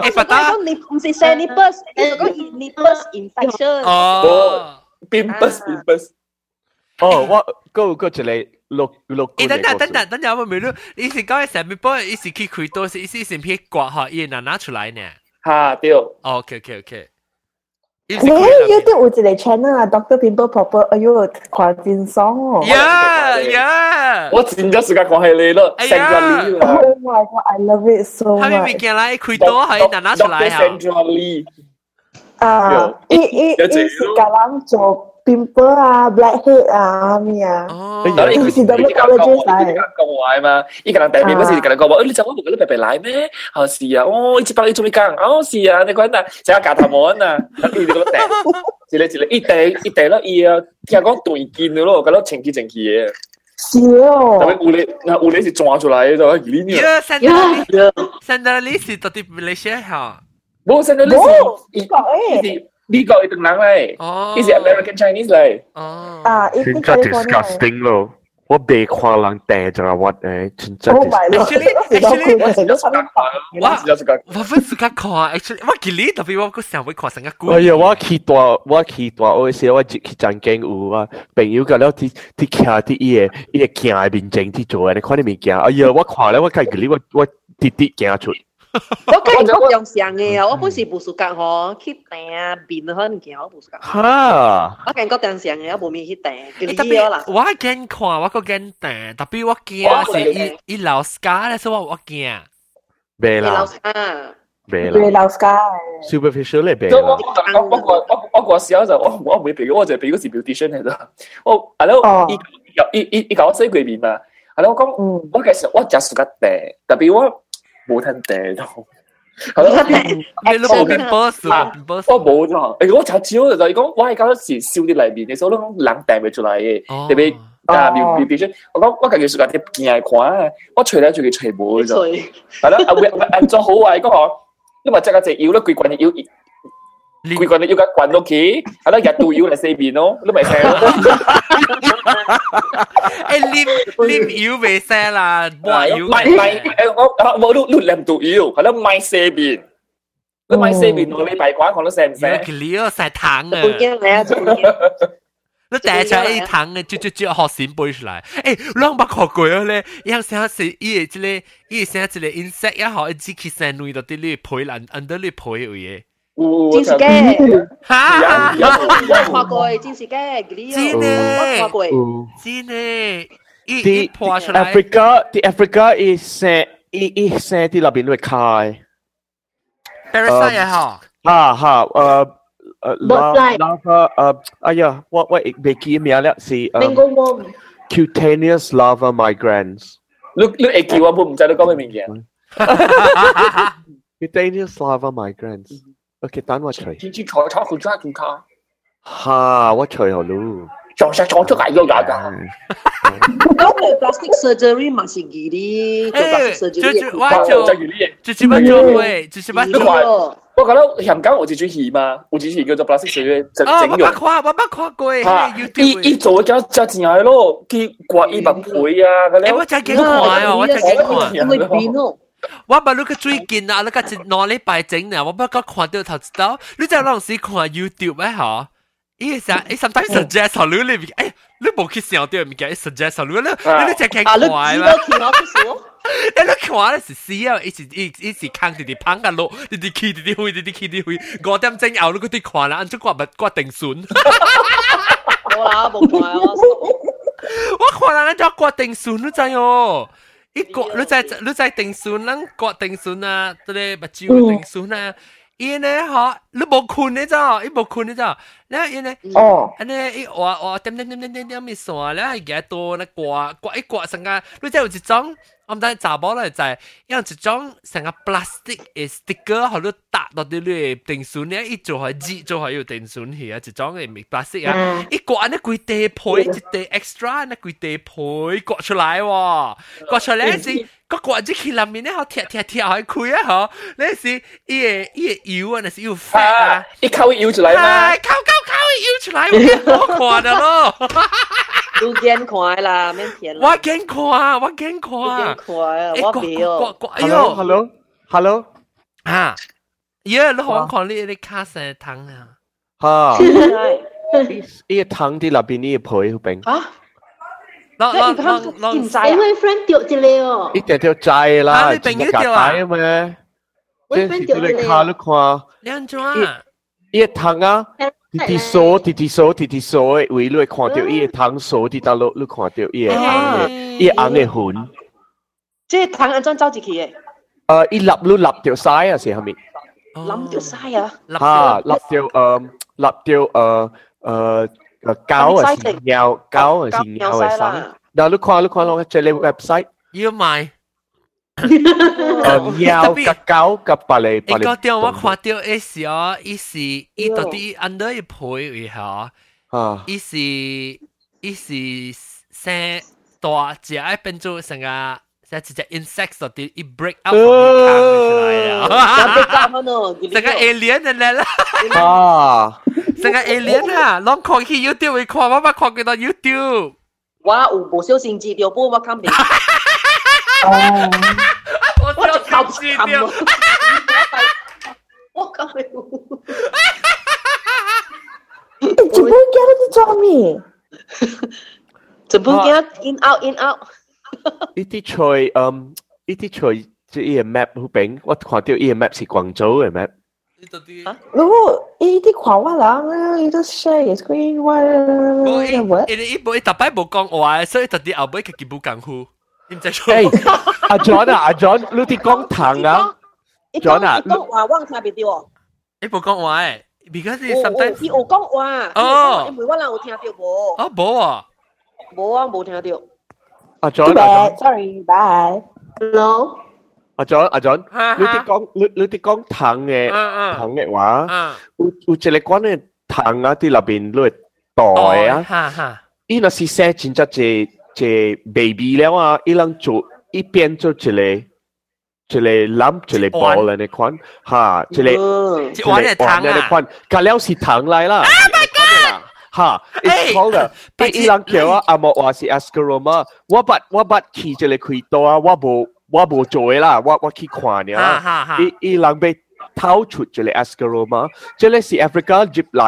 诶，发达你唔是成啲 bus，你系讲你 bus infection。哦，边 bus 边 bus。哦，我嗰个一个 六六。诶，等等等等等阵，我未录。你是讲成边波？你是去开多是？你是先撇刮下，伊拿拿出来呢？吓，对。OK OK OK。你 YouTube 有一个 channel 啊，Doctor Pimple Popper，哎呦，看真爽哦！Yeah Yeah，我真系时间讲系你咯，成个你啦。Oh my god，I love it so much。系咪见来开多系拿拿出来啊？啊，伊伊伊是甲人做。 pimple 啊，blackhead 啊咩啊，伊是 dermatologist 嚟。讲话嘛，伊个人大便嗰时，个人讲话，诶你就我冇嗰啲白白奶咩？哦是啊，哦一百你做咩讲？哦是啊，你讲嗱，成日夹头毛啊，咁你哋嗰啲一嚟一嚟，一地一地啦，伊啊，听讲断肩嘅咯，咁咯前期前期嘅。是哦。但系有你，那有你是抓出来嘅就系呢啲。呀，圣诞礼，圣诞礼是到底马来西亚吓？冇圣诞礼是，伊是。 呢个系等人嚟，哦，呢是 American Chinese 嚟，哦，啊，真真 disgusting 咯，我未看人掟就系屈诶，真真。 Oh my Actually actually 我是有时间看，我有时间。我分时间看，actually 我记你特别我个成日会看成个故。哎呀，我去大我去大我时我去真经有啊，朋友个了啲啲徛啲伊个伊个镜嘅面前去做，你看啲物件，哎呀，我看咧我睇佢我我啲啲惊出。 我跟我用上嘅啊，我本是不暑假嗬，去订啊，变可能见我不暑假。哈！我跟我订上嘅，我冇面去订，特别啦。我惊看，我个惊订，特别我惊是伊伊老家咧，所以我我惊。未啦。老家。未啦。未老家。 superficial 咧，未啦。我我我我我嗰时候就我我唔会俾，我就俾嗰时 beautician 嚟啫。我系咯，伊伊伊伊搞我洗过面嘛，系咯，我讲我其实我就暑假订，特别我。 冇听订到，系咯，你都冇见 boss，我冇咗。诶，我查招就系讲，我系嗰时烧啲嚟面嘅时候，都冷订未出嚟嘅，特别 啊，表表表出，我讲我家己暑假啲见系看啊，我除咧做佢除冇咗，系啦，啊会安装好啊，嗰个你话即刻只腰咧，佢棍腰。佢棍你要紧棍屋企，系啦，日度腰 Qui quando io quando che allora che tu io la sei vino, lo mai sei. E lim lim io về xe là bỏ io. Mai mai mỗi lúc lúc làm tu io, allora mai xe bin. Lúc mai xe bin nó lấy bài quá còn nó xem xe. Cái lý xe thẳng à. Tôi kia lẽ tôi kia. Nó đẻ cho ai thẳng à, chứ chứ chứ học sinh bơi ra lại. Ê, lăng bạc học quỷ lên, yang xe xe y cái cái cái cái insect, yang học chỉ khi xe nuôi đó đi lưỡi phổi là under lưỡi phổi vậy. 嘢。电视机，吓！我看过电视机，真嘅，我看过，真嘅。啲 Africa，啲 Africa is 写，一一写啲入边会开。Parasite 也好。啊哈，诶。诶，lava 诶，哎呀，我我未记名啦，是诶 cutaneous lava migrans。你你会记我唔唔知你讲咩名嘅？cutaneous lava migrans。 OK，等我除。天天坐坐好抓住卡。嚇，我除好咯。撞實撞出嚟咗㗎。咁係 plastic surgery 嘛是幾啲做 plastic surgery 嘅？我就就係乜做會，就係乜做。我覺得香港有一出戲嘛，有一出戲叫做《plastic surgery》整整容。我看我捌看過。嚇！伊伊做咗真正係咯，佢刮伊百倍啊！嗰啲。我真係幾看哦，我真係幾看。因為變咯。我捌你个最近啊，你个一两礼拜整呢，我捌个看到头知道，你真系当时看 YouTube 咩吓？伊成伊 sometimes suggest 好你里边，哎，你冇去想到物件，伊 suggest 好你，你你真系看嘛？你你看咧是死啊！一直一一直看直直捧个路，直直起直直飞，直直起直飞，五点钟后你嗰啲看啦，按咗刮物刮定笋。我啦冇看啊！我看人家刮定笋，你知哦？ 一刮你在你在定笋，人刮定笋啊，对咧，目睭定笋啊。伊呢嗬， 你冇困你咋？伊冇困你咋？แล้ว伊呢？哦，อันนี้伊我我点点点点点点咪算แล้ว系几多呢？挂挂一挂成个，你知有一种。我唔知查某咧就系因为一种成个 plastic 嘅 sticker 好多搭到啲你电线咧，一做系纸做系要电线去啊，一种嘅咪 plastic 啊，一刮呢几地配一地 extra 呢几地配刮出来喎，刮出来是个刮子去里面咧，好贴贴贴开开啊嗬，呢是伊个伊个油啊，那是油 fat 啊，一沟油出来嘛，沟沟沟油出来，我看的咯。都见看啦，免骗啦。我见看，我见看。见看啊，我未哦。哎呦，hello，hello，啊，耶，你好看你你卡成糖啊？哈，呢个糖啲入边呢个配好冰。啊？攞攞攞攞唔使，因为 friend 掉咗你哦。一掉掉债啦，你朋友掉啊？咩？ 我 friend 掉咗你。看你看。两种啊？呢个糖啊？弟弟数，弟弟数，弟弟数，为你会看到伊个糖数啲大陆，你看到伊个红嘅，伊个红嘅粉。即系糖安怎走入去嘅？诶，伊立你立掉晒啊，是系咪？冧掉晒啊！吓，立掉诶，立掉诶诶诶胶啊，是尿胶啊，是尿嘅晒。嗱，你看，你看我这里 website 要买。 诶，尿甲胶甲白嚟白嚟。你个电话看到嘅时候，伊是伊到底 under 一倍为吓，啊，伊是伊是生大只爱变做成个。即系只 insect 嗰啲一 break out 出来啊！成个 alien 嚟啦！啊！成个 alien 啊！拢看去 YouTube 会看，我冇看几多 YouTube。我有无小心知条波，我看唔。 哦，我就靠知条。我靠！怎么叫你做咩？怎么叫 in out in out？呢啲菜，嗯，呢啲菜即系 map 好炳，我看到呢个 map 是广州嘅 map。哦，呢啲看我人啊，呢啲 share screen 我。我一一部一特摆冇讲话，所以特啲后尾佢见冇功夫， 点知错？阿 John 啊，阿 John，你啲讲糖啊？John 啊，讲话我听唔到。你冇讲话诶，because sometimes 你有讲话，哦，因为我人有听到无？哦，冇啊，冇啊，冇听到。阿 John，阿 John，sorry，bye。Hello。阿 John，阿 John，你哋讲你你哋讲糖嘅糖嘅话，有有一个关嘅糖啊，啲入边攞袋啊， 伊若是生真正 제 베이비라와 일랑초 이 벤처 칠레 칠레 람 칠레 볼라 네 콘. 하 칠레 칠레 볼라 콘. 가려 시탕 라이 라. Ha, it's called a ไปอีหลังเขียวว่าอามอวาสิอัสกรมาว่าบัดว่าบัดขี่จะเลยคุยตัวว่าโบว่าโบโจยล่ะว่าว่าขี้ขวาเนี่ยอีอีหลังไปเท้าฉุดจะเลยอัสจะเลสิแอฟริกาจิบไหล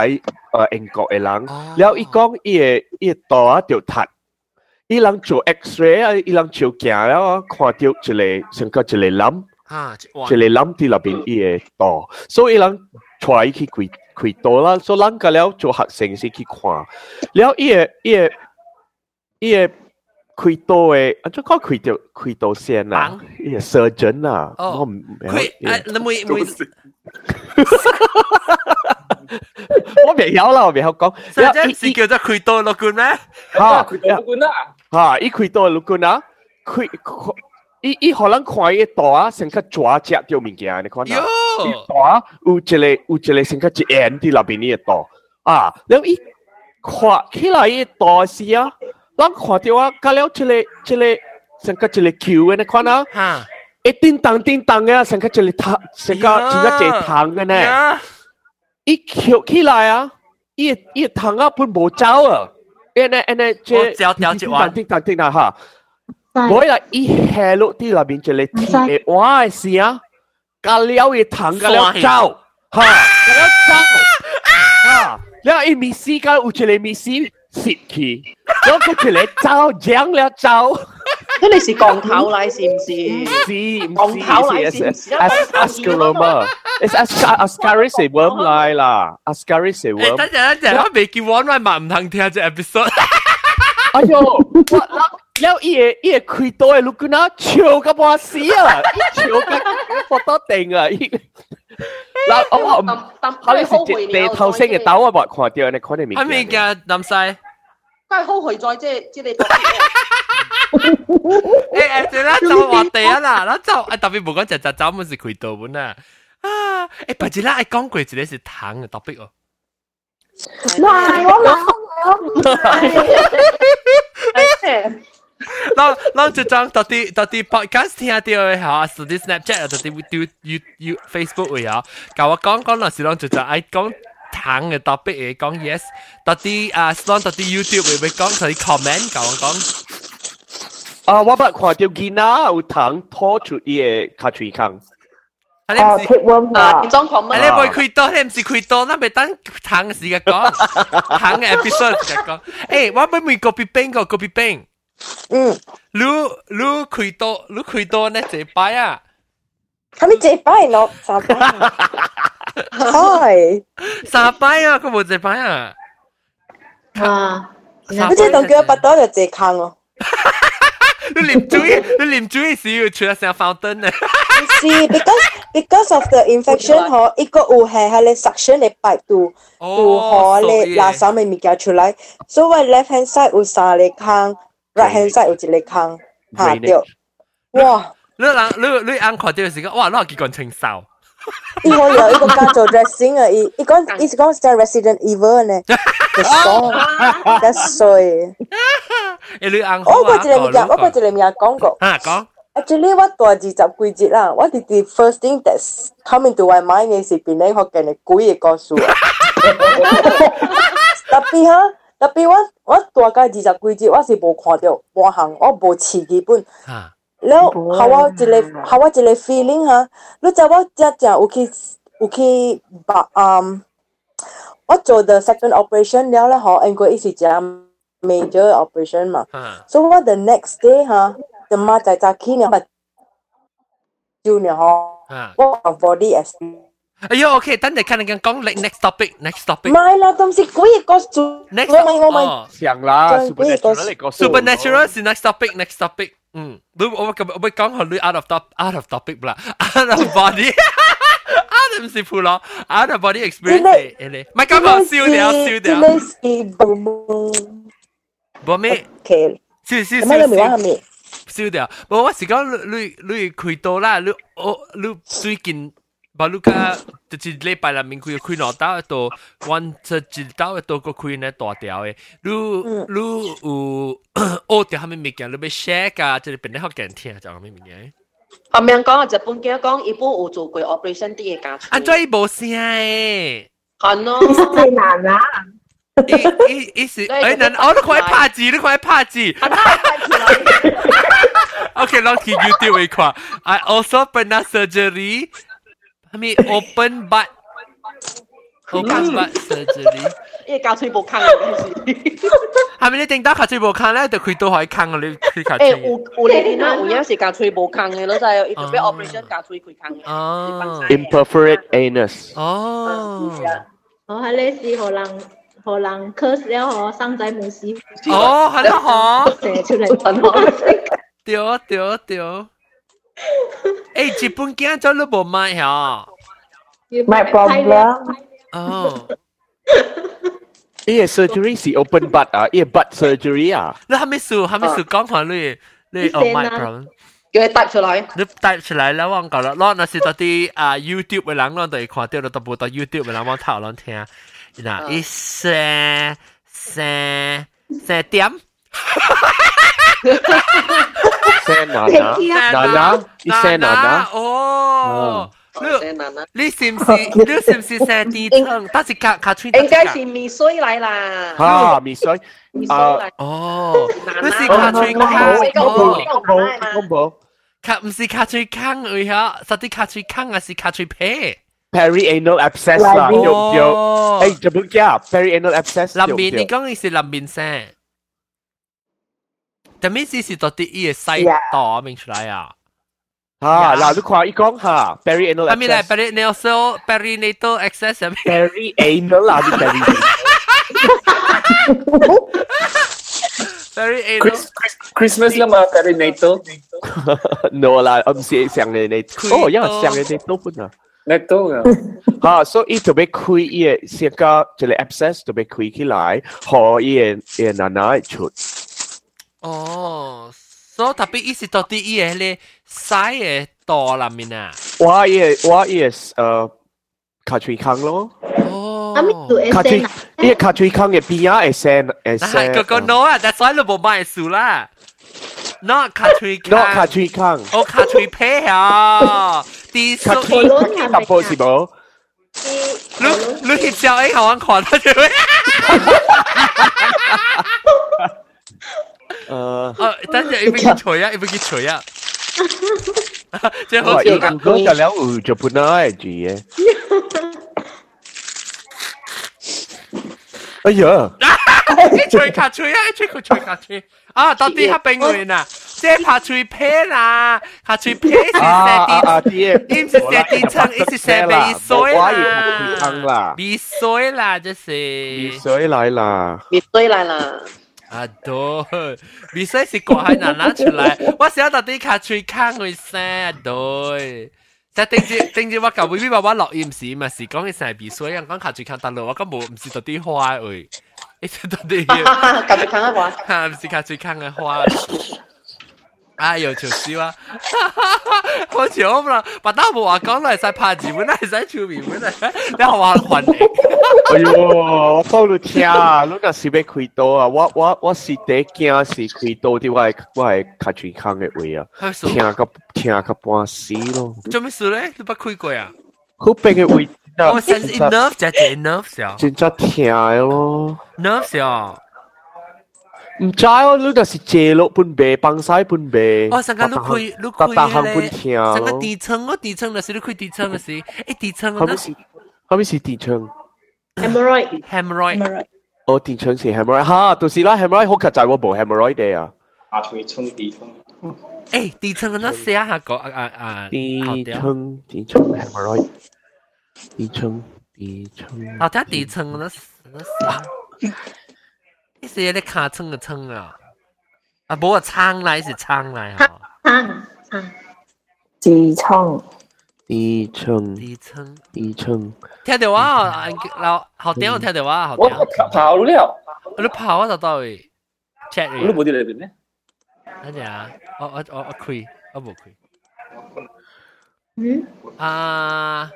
เออเองกาะอหลังแล้วอีกล้องเอเอียต่อเดียวถัด 伊人做 X-ray 啊，伊人照镜了，看到一个成個一個冧，一个冧喺入邊伊嘅刀，所以伊人帶去開開刀啦，所以人個了做學生先去看，了伊嘅伊嘅伊嘅開刀嘅，啊，就講開刀開刀先啦，伊嘅 surgeon 啊，我唔開，啊，你每每。我未曉啦，我未曉講。即係是叫做開刀咩？啊，開刀六罐啊！吓，伊开刀六罐啊，开伊伊可能看伊大啊，成个抓只条物件，你看啊，伊大有一个有一个成个一円喺入边呢个大啊，然后伊看起来伊大时啊，咱看到啊，加了一个一个成个一个球嘅，你看啊，吓，一叮当叮当嘅，成个一个糖，成个成个一糖嘅呢。伊翘起来啊，伊伊糖啊本无走啊， 因为因为即系掉掉一碗，叮当叮当哈，我啦伊下落啲入边就嚟甜嘅哇嘅事啊，加了嘅糖加了走，哈，加了走，哈，然后伊米丝加有一个米丝蚀去，然后佢一个走酱了 即係你是降頭奶是唔是？唔降頭奶是唔是？Ascaroma。It's Ascari 是 worm 奶啦，Ascari 是 worm。等陣等陣，我未叫 one 奶嘛，唔肯聽隻 episode。哎呦，我要一夜一夜開刀嘅 look 啦，笑個半死啊！笑個發到定啊！嗱，我我唔，我你是你頭先嘅，但我冇看到，你看你面。係咪嘅，林曬？梗系好回在即系即系你。诶诶，最啦就话地啊啦，啦就诶特别冇讲就就走冇是开刀本啊。啊！诶，不知啦，诶讲过一个是糖嘅 topic 哦。唔系，我冇，我唔系。เราเราจะจังตอนที่ตอนที่ podcast 听到嘅吓，甚至 Snapchat 啊，ตอนที่ YouTube YouTube Facebook 会有，教我讲讲嗰时，เรา就就爱讲 糖嘅 topic 嚟講 yes，特啲啊 Stan 特啲 YouTube 嚟咪講佢 comment 講講。啊，我捌看到囡仔有糖拖出伊嘅卡喙腔。啊，貼溫啊，你裝 comment。你唔係開刀，你唔是開刀，那咪等糖時嘅講，糖嘅 episode 嘅講。誒，我咪咪個別冰個個別冰。嗯。你你開刀，你開刀呢？這擺啊。咁你這擺落，啥？摆。系。三摆啊！佢冇这摆啊。啊！你即当叫我不多就这坑咯。你啉水，你啉水时要出成 fountain 呢？是 because because of the infection 嗬，一个有系系你 suction 你摆到到嗬你垃圾咪物件出来，所以 left hand side 有三个坑，right hand side 有一个坑，吓掉。哇！你人你你眼看到时间，哇！你结棍清扫。 伊可有一个叫做 dressing 啊，伊伊講伊是講係 Resident Evil 呢，就講，得衰。誒，你眼我过一個物件，我过一個物件講過。啊，講。Actually，我大二十幾節啦，我哋啲 first thing that come into my mind 嘅是邊啲學嘅嘅鬼嘅故事啊。特別哈，特別我我大概二十幾節，我是冇看到半行，我冇持幾本。 แล้วเขาว่าจะเลยเขาว่าจะเลย feeling ฮะรู้จักว่าจะจะโอเคโอเคบะอืมว่า做 the second operation แล้วแล้วเขาเองก็อีสิจะ major operation มา so what the next day ฮะ the มาจากจากที่เนี่ยจูเนี่ยฮะว่า body as 哎呦，OK，等你看你讲讲 next topic，next topic。唔系啦，都是鬼个数。 next 我咪我咪。想啦，supernatural supernatural 是 next topic，next topic。嗯，你我我我讲下你 out of top out of topic 啦，out of body。out 唔是普咯，out of body experience 嚟嚟，唔系讲讲笑掉笑掉。呢是冇冇咩？笑笑笑笑。笑掉，冇我是讲你你你开刀啦，你我你最近。 巴鲁卡就是礼拜内面佢开脑刀一度，弯就一刀一度个开呢大条嘅，你你有学掉下面物件，你要 share 噶，即系变得好惊听，就咁咩物件。后面讲日本嘅讲，一般有做过 operation 啲嘅家啊，再冇声诶，系咯，最难啊！意意意思，诶，难，我都快拍字，你快拍字。OK，落去 YouTube 一看，I also pernah surgery。 未 open，but open，but 得之。一搞催波康，就是。系咪你听到搞催波康咧？都佢都系康嗰啲。诶，有有你呢？嗱，有啲系搞催波康嘅，攞晒一部 operation 搞催佢康。哦。Imperfect anus。哦。我喺呢次荷兰，荷兰 cos 生仔冇事。哦，喺呢个。出嚟，真冇事。屌屌屌！诶，日本惊咗都冇买吓。My problem。哦。呢个 surgery 是 open butt 啊，呢个 butt surgery 啊。你系咪数系咪数讲下你你 oh my problem？叫佢带出来。你带出来啦，我讲啦，攞那是到啲啊 YouTube 嘅人，我哋看到到部到 YouTube 嘅人，我睇我听。嗱，一三三三点。 声难啊，难啊，啲声难啊。哦，你你是唔是你是唔是成低层？但是卡卡吹。应该是米水嚟啦。啊，米水。米水嚟。哦，你是卡吹康。公公公卡唔是卡吹康而吓，实啲卡吹康还是卡吹皮？Perianal abscess 啦，对唔对？诶，就冇加 perianal abscess。林面，你讲嘅是林面声。 但咩事是到啲嘢细度明出嚟啊？啊，嗱，你看伊讲哈，perianal。系咪嚟 perinatal perinatal access 系咪？perianal 啦，啲 perianal。 Christmas 啦嘛，perinatal。 no 啦，唔是上嘅你，哦，因为上嘅你都本啊。你都啊，哈，所以特别开伊嘅成个即系 abscess 特别开起来，可以嘅奶奶出。 哦，所以特别意思到底伊个咧细嘅多啦面啊。我也我也诶卡吹康咯。哦，卡吹，伊个卡吹康嘅边啊，会生会生。个个 no 啊，但所以你冇买数啦。not 卡吹康。 not 卡吹康。哦，卡吹皮啊，啲卡吹特波是冇。你你翕照诶，好玩看到住 咩？诶，哦，等阵要俾佢除啊，要俾佢除啊，即系好似咁讲就了有就本来住嘅。哎呀！一吹卡吹啊，一吹佢吹卡吹啊，到底系边个人啊？即系拍吹皮啦，拍吹皮是射啲，唔是射啲层，一是射鼻水啦，鼻水啦，即是鼻水来啦，鼻水来啦。 啊对，鼻水是挂喺哪哪出嚟？我想到啲卡吹坑去声对。即系定住定住我旧 B B 爸爸落盐时嘛，是讲起成鼻水，人讲卡住坑得咯，我根本唔是到啲花诶，一直到啲卡住坑嘅花，吓唔是卡住坑嘅花。 哎呦，笑死啊！好似我啦，白刀冇話講嚟使拍字本，係使照片本来，你學話混嚟。哎呦，我講到聽啊，你若是要開刀啊，我我我是第一驚是開刀啲，我係我係卡住坑嘅位啊，聽個聽個半死咯。做咩事咧？你不開過啊？好病嘅位。我 sense enough 就係 enough 少。真真聽咯。enough 少。唔知哦，你就是借落半背，帮晒半背。哦，成个你开你开咧，成个底层哦，底层就是你开底层嘅事，诶底层啊。后面是底层。 hemorrhoid hemorrhoid。哦，底层是 hemorrhoid，哈，就是啦，hemorrhoid 好实在我冇 hemorrhoid 嘅啊。下垂层底层。诶，底层那写下个啊啊。底层底层 hemorrhoid。底层底层。好，睇底层那那 写。你是咧卡称嘅称啊？啊，冇啊，仓来是仓来哈。仓仓。痔疮。痔疮。痔疮。痔疮。听到啊，老好点我听到啊，好点。我跑了。你跑啊，就到去 check 你。你冇啲里边咩？乜嘢啊？我我我我开，我冇开。嗯。啊，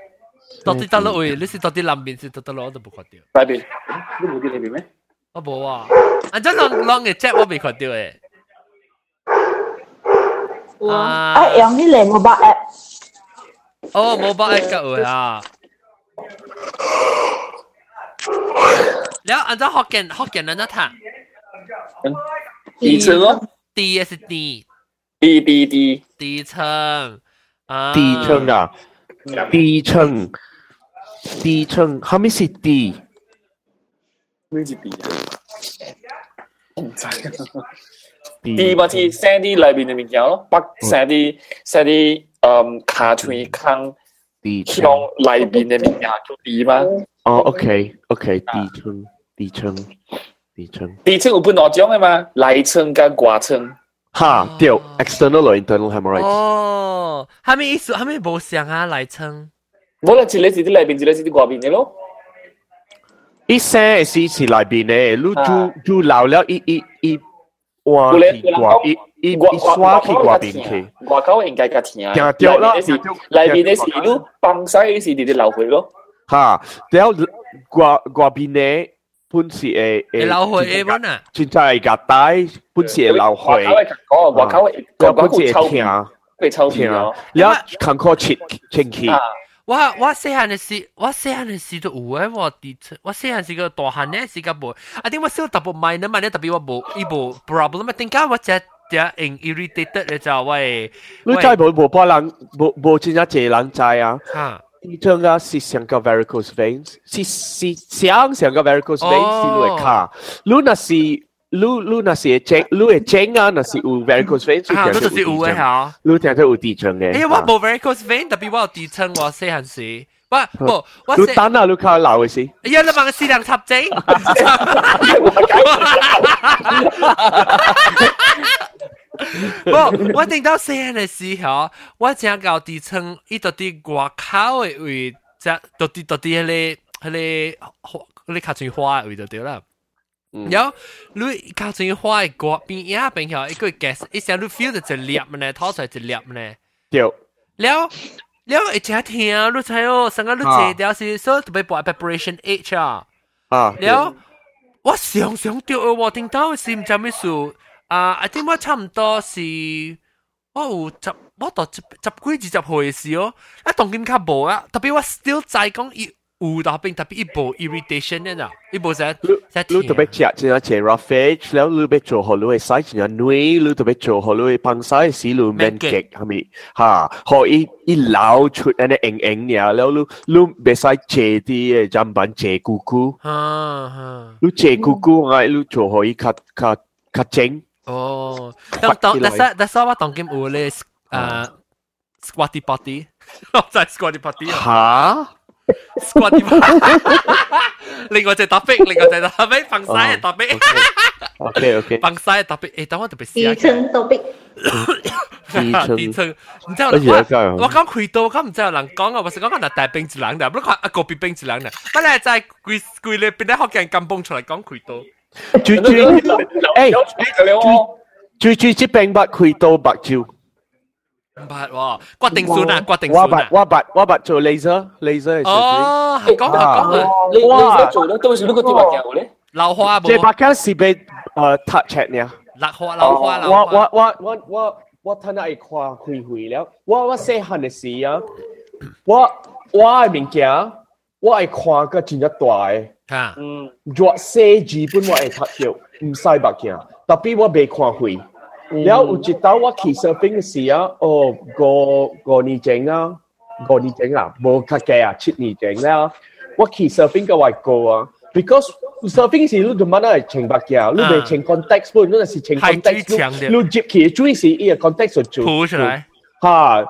到底到了位，你是到底南边是到底我都冇看到。内边，你冇见里边咩？ 我冇啊，啊真浪浪嘅 jet 我未看到诶。啊，用呢个 mobile app。哦，mobile app 嘅啊。แล้วอันจะฮอกเกนฮอกเกนนั่นนะท่าดีเชิงอ๋อดี是ดีดีดีดีดีเชิงอ่าดีเชิงอ่ะดีเชิงดีเชิงเขาไม่สิดี咩是ดี 我唔知ดี嘛是寫啲裏邊嘅物件咯，北寫啲寫啲嗯卡吹坑，向裏邊嘅物件叫ดี嘛。哦，OK，OK，低稱，低稱，低稱，低稱有分兩種嘅嘛，內稱跟外稱。哈，對，external 或 internal hemorrhoids。哦，係咪意思？係咪冇想啊？內稱？冇啦，一個是啲內邊，一個是啲外邊嘅咯。一聲是是內邊嘅，你就就老了一一一哇，一一一刷去外邊去。外口應該較甜啊。聽掉啦，內邊嘅是你放曬嘅是啲啲流血咯。哈，然後外外邊咧，本是誒誒流血誒本啊，真係係夾帶，本是係流血。哦，外口誒，個本是係聽，會抽片咯。然後看過切清氣。我我细汉嘅时，我细汉嘅时都有诶，我啲我细汉时个大汉咧时个无，啊点我小特别买呢买呢特别我无伊无 problem 啊，点解我只只 irritated 咧就喂，你真系无无帮人无无真正济人知啊。吓。呢张啊是成个 varicose veins，是是想成个 varicose veins 是会卡。你那是 你你那是正，你系正啊，那是有 varicose veins，啊，嗰就是有嘅吓。你听到有地层嘅。诶，我冇 varicose vein，特别我有地层，我细汉时。我冇，我你等啊，你靠闹嘅事。哎呀，你问个视量插剂。我我定到细汉嘅时候，我正搞地层，伊到啲外口嘅位，即到啲到啲迄个迄个迄个卡翠花嘅位就对啦。 有你卡翠花嘅国边一边后一个 gas，一下你 feel 到一粒呢，掏出来一粒呢。对。了了，一只听你睇哦，成个你借掉是所特别播 preparation H 啊。啊。了，我想想到我听到是唔知咩事。啊，I think 我差唔多是，我有十，我到十十几二十岁嘅时哦，啊当今较无啊，特别我 still 在讲伊 有打兵特别一波 irritation 呢啦，一波在在你特别吃真啊吃 roughage，然后你别做好你会使真啊女，你特别做好你会帮晒死路 man cake 哈咪哈，可以一捞出安尼硬硬呀，然后你你别使切啲嘅 jamban 切姑姑，哈哈，你切姑姑我你做好一卡卡卡整。哦，當當，但係但係我當今有咧誒 squatty potty，我真係 squatty potty 啊。嚇！，squatty potty，另外只 topic，另外只 topic，放晒嘅 topic。 OK OK，放晒嘅 topic，诶，等我特别试下。底层 topic。底层，然之后我我讲开到，我唔知有人讲啊，我是讲紧大兵一人嘅，不过啊个别兵一人嘅，不过就系贵贵咧边啲学人咁蹦出嚟讲开到。最最诶，最最即并不开刀白照。 唔係喎，決定算啊，決定算啊。我白我白做 laser，laser 係哦，係講係講。你你做咧，到時呢個點白鏡咧？老花即係白被誒 touch 嘅？老花老花老花。我我我我我我睇下一跨灰灰了。我我細漢嘅時啊，我我係物件，我係看個真一大嘅。嚇，嗯，弱勢基本我會睇到，唔使白鏡，特別我未看會。然後有一道我去 surfing 嘅時啊，哦，五五年前啊，五年前啊，冇較計啊，七年前啦，我去 surfing 嘅外國啊，because surfing 時你做乜都係穿白嘅，你哋穿 context 本，你係穿 context，你接起注意是依個 context 做，鋪出來，嚇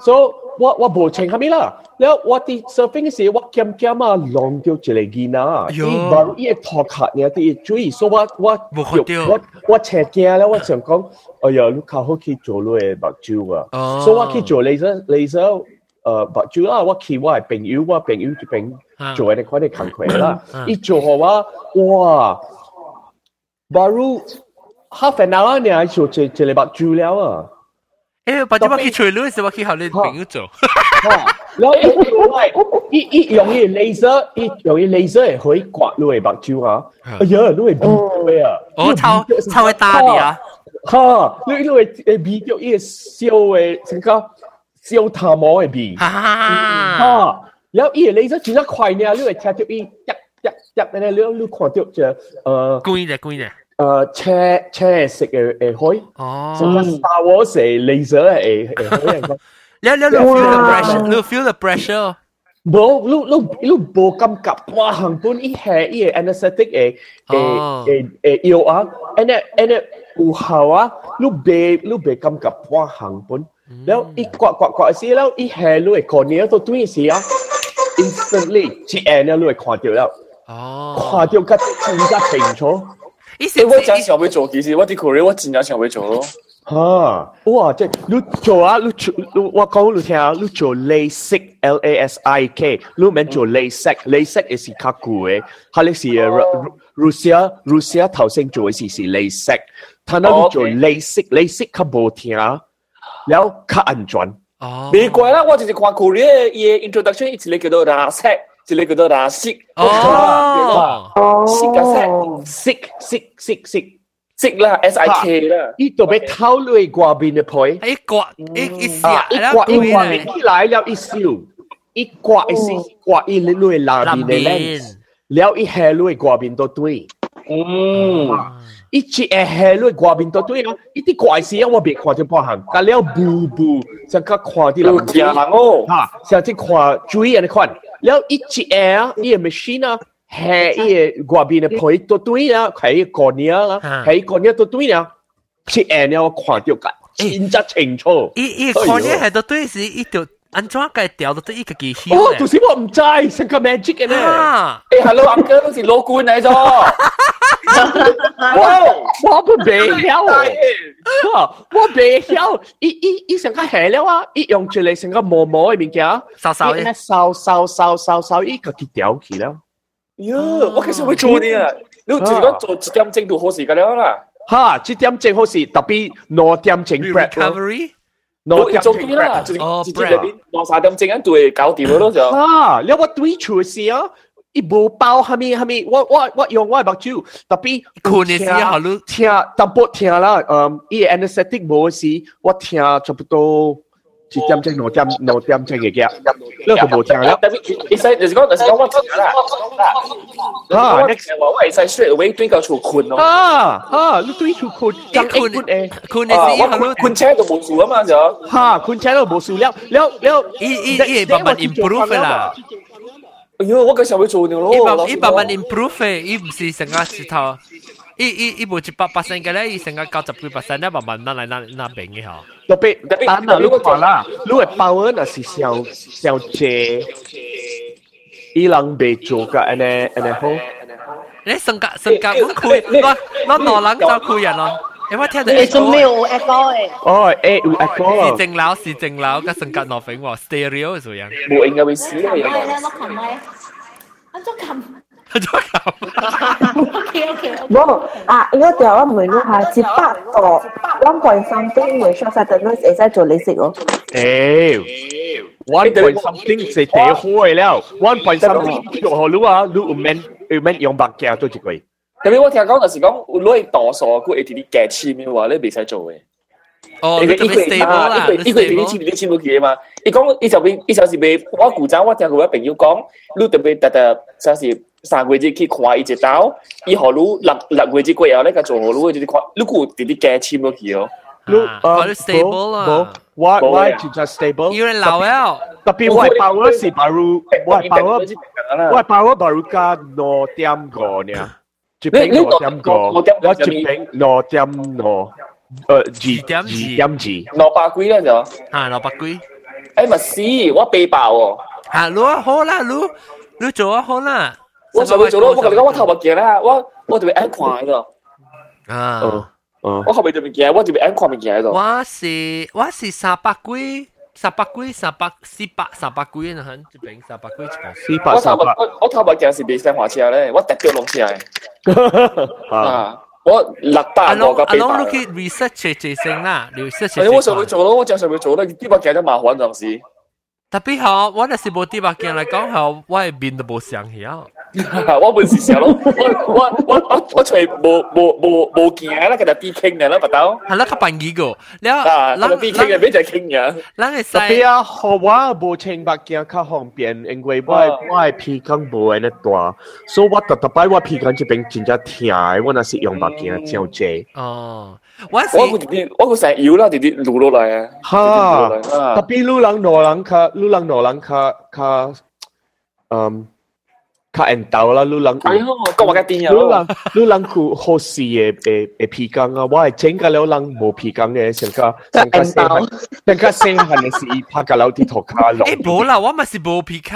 ，so 我我าว่าบู我ชงฮามิล่ะแล้วว่าที่เซิร์ฟิงสิว่我แกมแกมาลองเดียวเจลีกินาที่บางอีกทอขาดเนี่ยที่ช่วยสว่าว่าบูเดียวว่啊，一做าแชร์แ half an hour เนี่ยช่วย 诶，或者我去吹女，是我去学你朋友做。然后伊伊用伊 laser，伊用伊 laser 可以刮你嘅目睭啊！哎呀，你会鼻嘅啊！哦，超超会打你啊！哈，你你会诶鼻叫伊烧嘅成个烧头毛嘅鼻。哈哈，然后伊 laser 转得快呢，你会听到伊一一一咧，你你看到就诶，故意嘅，故意嘅。 誒車車係食誒誒開，哦，所以 Star Wars 係 laser 係誒開。你你 feel the pressure，你 feel the pressure。冇，你你你冇感覺，哇！恆本一係一係 anesthetic 誒誒誒誒藥啊，and then and then 有效啊，你別你別感覺，哇！恆本，然後一刮刮刮先，然後一係你係 cornea 都對時啊，instantly 接 end 咧你係看到啦，哦，看到個更加清楚。誒，我真想要做，其實我啲 career 我真係想要做咯。哈，哇！即係你做啊，你做，我講你聽啊，你做 LASIK，L A S I K，你唔免做 LASIK，LASIK 係是較貴嘅，係你是 Russia，Russia 頭先做嘅是是 LASIK，但係你做 LASIK，LASIK 較無聽，然後較安全。哦，美國啦，我就是看 Korea 嘅 introduction，一直叫做 LASIK，一直叫做 LASIK。哦， ，SIK 嘅 SIK，SIK，SIK，SIK。识啦，S I K 啦。呢度俾偷你挂边嘅配。一刮一一啊！下，一刮一刮一来了一笑，一刮一笑，刮一你你那边嘅 lens，了一下你挂边都对。嗯，一只诶下你挂边都对啊！一啲怪事啊，我别看到半行，但了步步就较看啲有人听人哦。吓，就即看注意人看， 了一只诶啊，呢个 machine 啊。系伊外边嘅配都对啦，系个年啦，系个年都对啦，切诶你我看到个真真清楚。一一看呢系到对是一条 安怎解掉到对一个机器。哦，就是我唔知，成个 magic 嘅咧。啊！诶，hello，uncle，都是老官嚟咗。哇！我唔未晓诶，我未晓，伊伊伊成个系了啊！伊用出嚟成个毛毛嘅物件，扫扫嘅，扫扫扫扫扫，伊个佢掉起了。哟，我其实会做呢啊！你自己讲做一点钟就好时间了啦。哈，一点钟好时，特别两点钟 prep。 recovery。 两点钟啦，就直接入边两三点钟就会搞掂咯就。哈，你我对处事啊！伊无包下面下面，我我我用我目睭，特别困嘅时候你听淡薄听啦，嗯，伊 anesthetic 无时，我听差 不多。一点钟两点两点钟嘅嘅，呢个冇听啦。特别，你使就是讲，就是讲我听啦。啊，next 话我系使 straight away 对个厝困咯。啊啊，你对厝困，咁困诶，困嘅时候你困车都冇数啊嘛就。哈，困车都冇数了了了，伊伊伊慢慢 improve 啦。哎呦，我嘅时候会做呢咯。伊慢伊慢慢 improve 诶，伊唔是成个石头。 伊伊伊无一百 percent 嘅咧，伊成个九十几 percent 咧，慢慢嗱嚟嗱嗱病嘅嗬。特别特别，但系你看啦，你嘅包嗰那是小小姐，伊人未做嘅，安尼安尼好。你性格性格唔开，我我罗冷就开人咯。诶，我听到你仲没有 echo 诶？哦，诶有 echo。是正楼是正楼，个性格罗肥喎，stereo 系咁样。冇应该会死啦。系咧，我琴日，我做琴。 做咁。 OK OK。冇啊！应该就我问你下，接八个 one point something 会 short 晒对 nurse 会使做理食咯。诶，one point something 是第开了，one point something 做好了啊！你唔免唔免用白镜做一个。特别我听讲就是讲攞去度数，佢会啲啲价钱嘅话，你未使做嘅。哦，你特别 stable 啦，呢个啲钱啲钱冇佢啊嘛。伊讲伊就边伊就是未，我古早我听佢朋友讲，你特别特特就是 三月节去看伊一刀，伊何路六六月节过后咧，佢做何路就是看，你估啲啲价钱冇佢哦。你诶 stable 啦，我我就系 stable。因为老了，特别我包嗰时 baru，我包嗰我包嗰 baru 加六点个呢。一瓶六点个，我一瓶六点六，诶二点二点二，六百几啦就，啊六百几，诶咪是，我背包喎，啊攞好啦，攞攞做啊好啦， 我就会做咯，我同你讲我头目镜啦，我我特别爱看嘅，啊，我后面特别镜，我特别爱看物件喺度，我是我是三百几。三百几、三百四百、三百几啊！吓，一瓶三百几一瓶。四百三百。我我头目镜是未生华车咧，我特别弄车嘅。啊， 我六百个个八百。阿龙，你去 research 这声啦，research。系我上去做咯，我正上去做啦，啲物件都麻烦阵时。特别好，我那是无啲物件嚟讲好，我系面都冇想晓。 我本是想咯，我我我我我除无无无无见啦，佢就啲倾嘅啦，不到。系啦，佢扮几个，你啊，佢啲倾嘅，边就倾嘅。咱系特别啊，学我无清白件较方便，因为我我系鼻孔无安尼大，所以我特特摆我鼻孔这边真正疼，我那是用白件照济。哦。我我个啲我个成日摇啦，啲啲撸落嚟啊！吓，特别撸人攞人较撸人攞人较较，嗯。 较缘投啦，你人哎哟，讲话嘅电影，你人你人佢好事嘅嘅嘅皮筋啊，我系整个了人冇皮筋嘅，成个成个细汉，成个细汉嘅时拍个楼梯头卡落。诶冇啦，我咪是冇皮筋。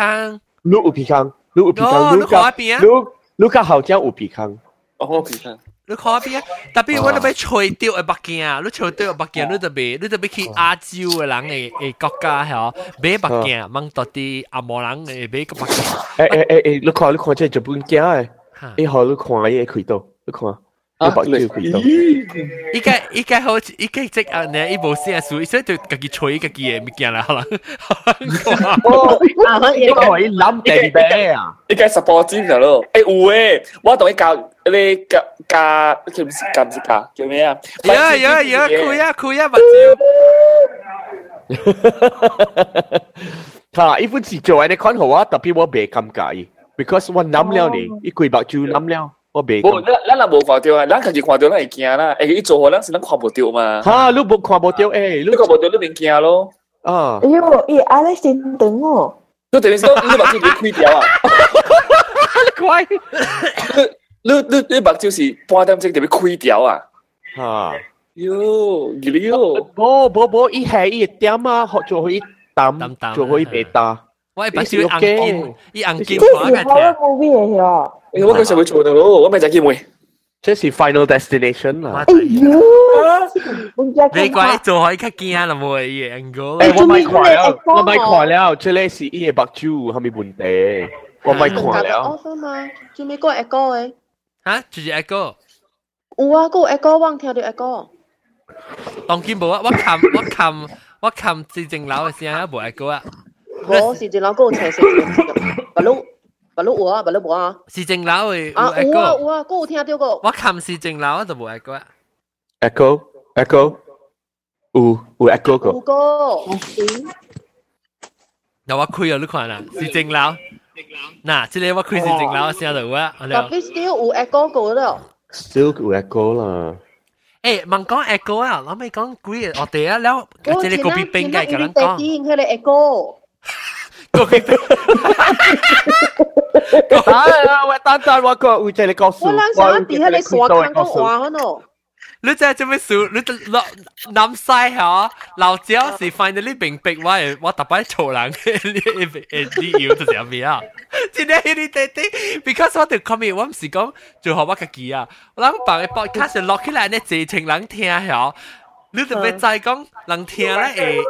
你有皮筋，你有皮筋，你个你你个后脚有皮筋。哦，皮筋。 你看边啊？特别我特别吹掉嘅北京啊！你吹掉嘅北京，你特别你特别去亚洲嘅人嘅嘅国家系买北京，掹到啲阿摩人嘅买个北京。诶诶诶诶，你看你看这日本镜嘅，以后你看伊开到，你看。 你白要开到。依家依家好，依家即系你一部先系属于，所以就自己吹自己嘅物件啦，可能。哦，你可以谂地咩啊？依家十八尖就咯，诶有诶，我同你教。你加加叫唔是加唔是加叫咩啊？有啊有啊有啊，开啊开啊，目照。吓！一般是做你看好啊，特别我未咁介意，because 我谂了你，一攰白就谂了。 我别。不，咱咱也无看到啊，咱家己看到咱会惊啦。哎、欸，做咱是咱看无到嘛。哈，你无看无到哎，你看无你免惊咯。啊。哟，伊阿咧心疼我。你等于说你把自己亏掉啊。你乖。你你你目睭是半点钟特别亏掉啊。哈。哟，你哟。不不不，伊系伊点啊，学做伊就，做伊白打。我系把小硬件，伊硬件玩嘅。这是 horror movie 嚟㗎。诶，我嗰时会做到咯，我咪就见会。这是 Final Destination 啦。哎呦！你怪做可以较惊啦，冇嘢 angle。诶，我咪看了，我咪看了，这里是伊嘅目睭，系咪问题？我咪看了。offer 嘛，做咩个 echo 嘅？吓，就是 echo。有啊，个 echo 我听到 echo。当见无啊，我冚我冚我冚市政楼嘅声啊，无 echo 啊。 我市政楼嗰个斜斜白鹿白鹿有啊，白鹿无啊。市政楼嘅啊有啊有啊，嗰个听到个。我冚市政楼就无 echo 啊。 echo echo 有有 echo 个。有个。有我开啊，你看啦，市政楼。嗱，即系我开始整楼先到啊，特别 still 有 echo 过咯，still 有 echo 啦。诶，问讲 echo 啊，我咪讲几我哋啊，แล้ว即系个别冰嘅咁样讲。啲佢哋 echo。 个别冰。啊，喂，单单我个会即系你讲数。我谂想啲喺你傻坑讲话嗰度。你真系做咩数？你谂谂晒下，老椒是 finally 明白我我特别嘈人嘅呢啲要就是咩啊？真系呢啲啲，because 我哋 comment 我唔是讲做好我自己啊，我谂把个 podcast 落起来呢，直情人听下，你特别再讲人听咧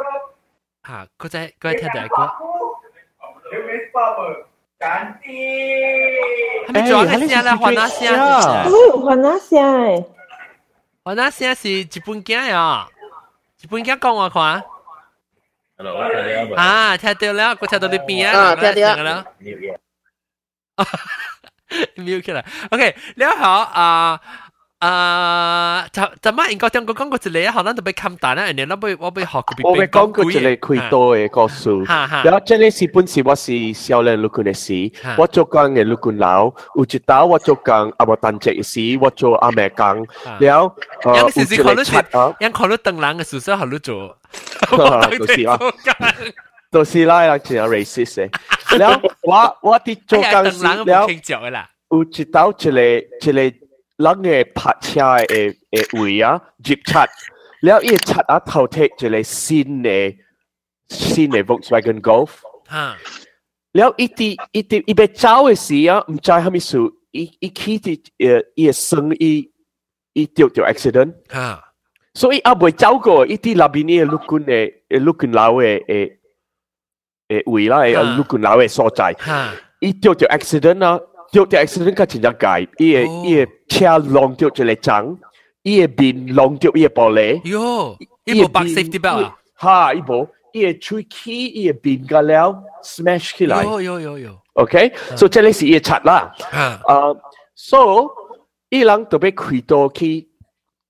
啊，嗰隻嗰隻聽第一歌。係咪仲有一聲咧？還那聲？哦，還那聲誒！還那聲是日本囝呀，日本囝講我看。啊，聽到啦，我聽到你邊啊，聽到啦。mute 起來，OK，你好啊。啊，就就乜？我聽我講過一嚟啊，可能就被冚蛋啦，人哋攞俾我俾學嗰邊。我咪講過一嚟佢多嘅個數，然後這裡是本是我是少年六個嘅事，我做工嘅六個佬，有一刀我做工阿伯單隻嘅事，我做阿妹工，然後呃，有時時可能是，有可能等人嘅時候可能做，都是啊，都是啦，有時有 racist 嘅，然後我我啲做工時，然後有一刀一嚟一嚟。 หลังเงยผัดชายเอเออุยอะจิบชัดแล้วอีชัดอ่ะเขาเทจะเลยซินเอซินเอ Volkswagen Golf ฮะแล้วอีตีอีตีอีเบเจ้าเอสีอ่ะไม่ใช่ฮามิสุอีอีขี้ที่เออีซึ่งอีอีเดียวเดียว accident ฮะ so อีอ่ะเบเจ้าก็อีตีลาบินีลูกคุณเอลูกคุณลาวเอเอเออุยละเอลูกคุณลาวเอสอใจอีเดียวเดียว accident อ่ะ 掉掉 accident 佢真正解，伊个伊个车浪掉一个章，伊个面浪掉伊个玻璃。哟，伊无绑 safety belt 啊？哈，伊无，伊个吹起伊个面个了 smash 起来。哟哟哟哟。 OK，所以这里是伊个贼啦。啊，so 伊人特别开刀去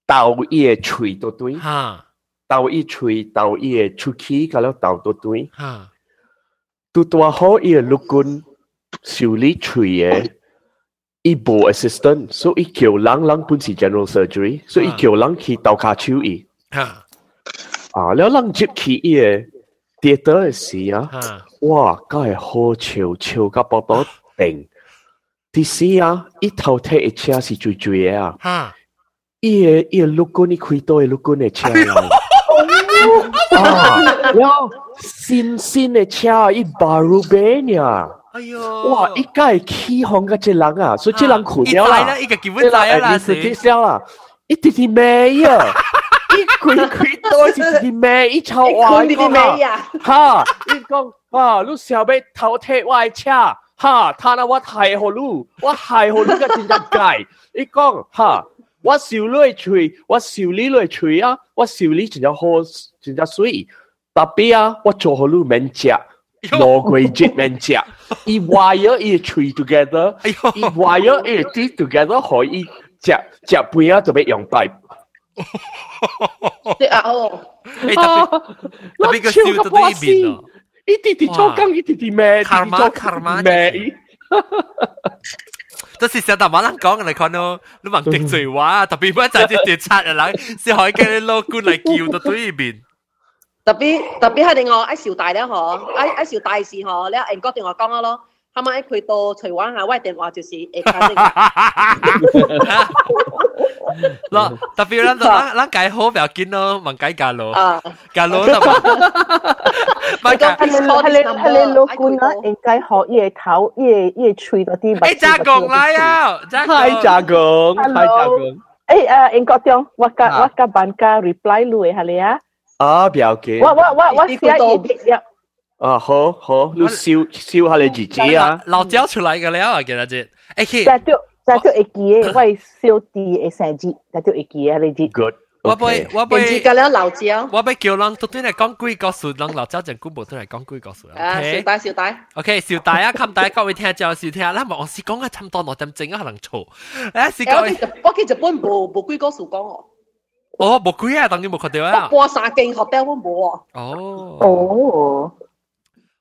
倒伊个喙到对。哈。倒伊喙，倒伊个出气，个了倒到对。哈。拄多好伊个陆军。 修理喙嘅，伊无 assistant，所以叫人人本是 general surgery，所以叫人去刀卡手伊。啊，啊，了人接去伊嘅跌倒嘅时啊，哇，梗系好笑笑甲爆到定。第四啊，伊头睇嘅车是最最嘅啊，伊嘅伊嘅陆军伊开刀嘅陆军嘅车啊。啊，了新新嘅车伊巴鲁贝呀。 哎呦！哇！一屆起紅嘅隻人啊，所以隻人困了啦，一個基本來啦，是啲笑啦，一啲啲咩啊？一攰攰多是啲咩？一炒話啲咩啊？哈！一讲啊，你小妹偷踢我車，哈！他那我害好路，我害好路个真正界。一讲哈，我笑你吹，我笑你来吹啊，我笑你真正好，真正水。特别啊，我做好路免食。攞鬼节面食，伊 wire 伊 tree together，伊 wire 伊 tree together 可以食食边啊，就俾用摆。对啊哦，诶特别特别个笑到对面咯，一啲啲做工，一啲啲咩？卡玛卡玛咩？都是成日马人讲嘅嚟看咯，你问定罪话，特别唔系就系啲贼嘅人，先可以叫你攞官嚟叫到对面。 特别特别系另外喺邵大咧，嗬，喺喺邵大时嗬，你人哥电话讲咯，系咪佢到台湾下，我电话就是诶家姐。嗱，特别咱咱咱改好不要紧咯，问改价咯，价咯就嘛。咪讲系你系你系你老官啦，应该学嘢头嘢嘢吹多啲。诶，加工嚟啊，加工。系加工，系加工。诶诶，应该点？我个我个班个 reply lui系你啊？ 啊，不要紧。我我我我写嘢呀。啊，好好，你烧烧下你自己啊。老椒出来嘅了啊，今日节。诶，就就就就会记嘅，我系烧啲嘅成节，就就会记啊，你知。 Good。我背我背。记嘅了老椒。我背叫人都对嚟讲几个数，人老椒就估冇对嚟讲几个数。啊，小大小大。 OK，小大啊，冚大各位听就小听啦，我试讲啊，差唔多六点正啊，可能错。诶，试讲。我记日本冇冇几个数讲哦。 哦，冇贵啊，当然冇看到啊。我三间 hotel 我冇啊。哦。哦。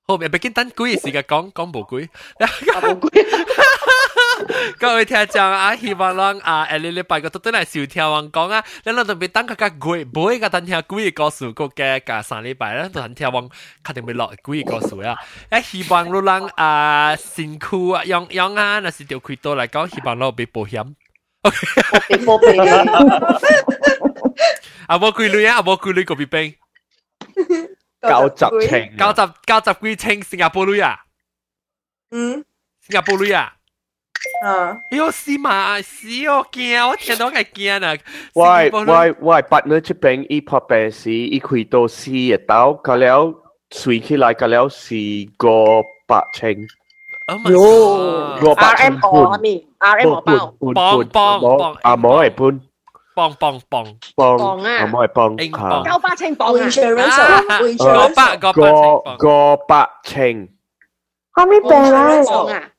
好，咪别见等贵嘅时间讲讲冇贵。冇贵。各位听众啊，希望咱啊，下礼礼拜个都都嚟收听我讲啊，你哋特别等个个贵，唔会个等听贵嘅故事个嘅个三礼拜咧，都等听我确定会落贵嘅故事啊。诶，希望你哋啊辛苦啊，用用啊，那是条开刀嚟讲，希望你俾保险。俾保险。 啊，冇贵女啊，冇贵女个别兵。九十清，九十九十几清新加坡女啊。嗯。新加坡女啊。啊！哟死嘛死我惊，我听到系惊啊！喂喂喂，八呢这边一拍病时，一开到四日到，咁了随起来，咁了是个八千。 哟，个八千半，R M 咪 R M 包，磅磅磅，啊冇系半。磅磅磅磅啊！唔系磅，九百千磅啊！insurance，个百个个个百千。后面病啊！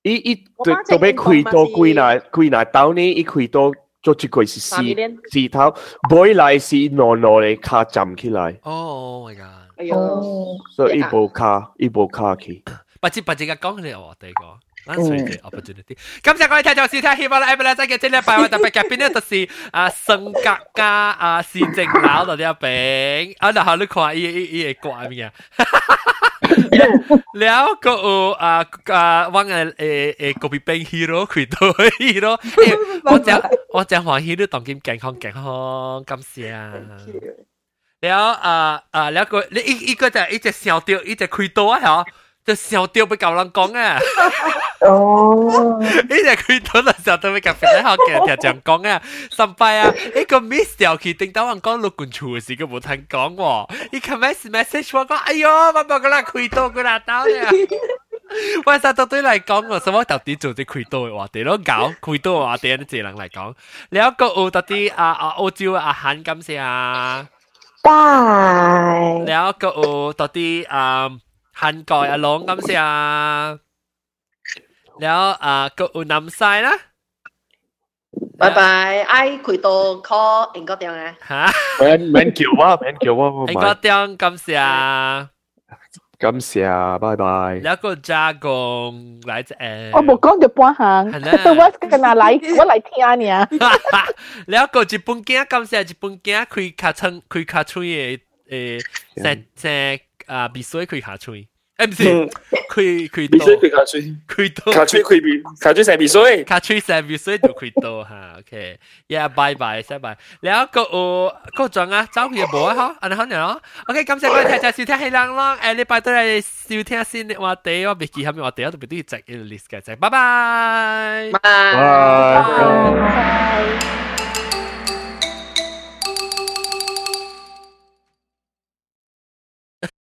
伊伊就就要开到几耐几耐到呢？伊开到做一个是四四头，背来是挪挪嚟卡站起来。哦，my god！哎呦，所以伊部卡伊部卡去。 八折八折嘅講你我哋講。That's really opportunity。今日我哋聽咗試聽，希望咧 Emily 真嘅聽咧，百位特別嘅邊咧就是啊性格加啊市政佬度啲餅，啊然後你看伊伊伊個掛咩啊？了個有啊啊，我嘅誒誒個別 bank hero 佢都 hero，我講我講黃 hero 當今健康健康，感謝啊。了啊啊了個你一一個就一隻小調，一隻開刀啊，嗬。就小雕俾旧人讲啊哦呢只开刀就小雕俾旧人好嘅听讲讲啊神拜啊呢个 miss 掉佢定到人讲六贯处嘅事佢冇听讲喎呢个 message message 我讲哎哟我冇个啦开刀个啦到咧 喂，实到对嚟讲，我什么到底做啲开刀嘅话题咯，搞开刀嘅话题，你只能嚟讲。你有个澳到啲啊啊澳洲阿韩咁先啊？拜。你有个澳到啲啊 涵蓋阿龍咁先啊，然後啊，個雲南晒啦，拜拜，哎，佢到 call 英國點啊？嚇，免免叫啊，免叫啊，英國點咁先啊，咁先啊，拜拜。然後個加工來自誒，我冇講到半行，我今日嚟，我嚟聽下你啊。然後個日本囝咁先，日本囝開卡窗，開卡窗嘅誒，成成啊，必須開卡窗。诶，唔是，开开刀，卡吹，开刀，卡吹开边，卡吹三边水，卡吹三边水就开刀哈。OK，呀，拜拜，拜拜。然後個我個陣啊，走去無啊哈，安尼好樣。OK，感謝各位聽眾收聽，希望咯，下禮拜都嚟收聽先。我哋我未記下面我哋，我特別都要整 list 嘅，拜拜，拜拜。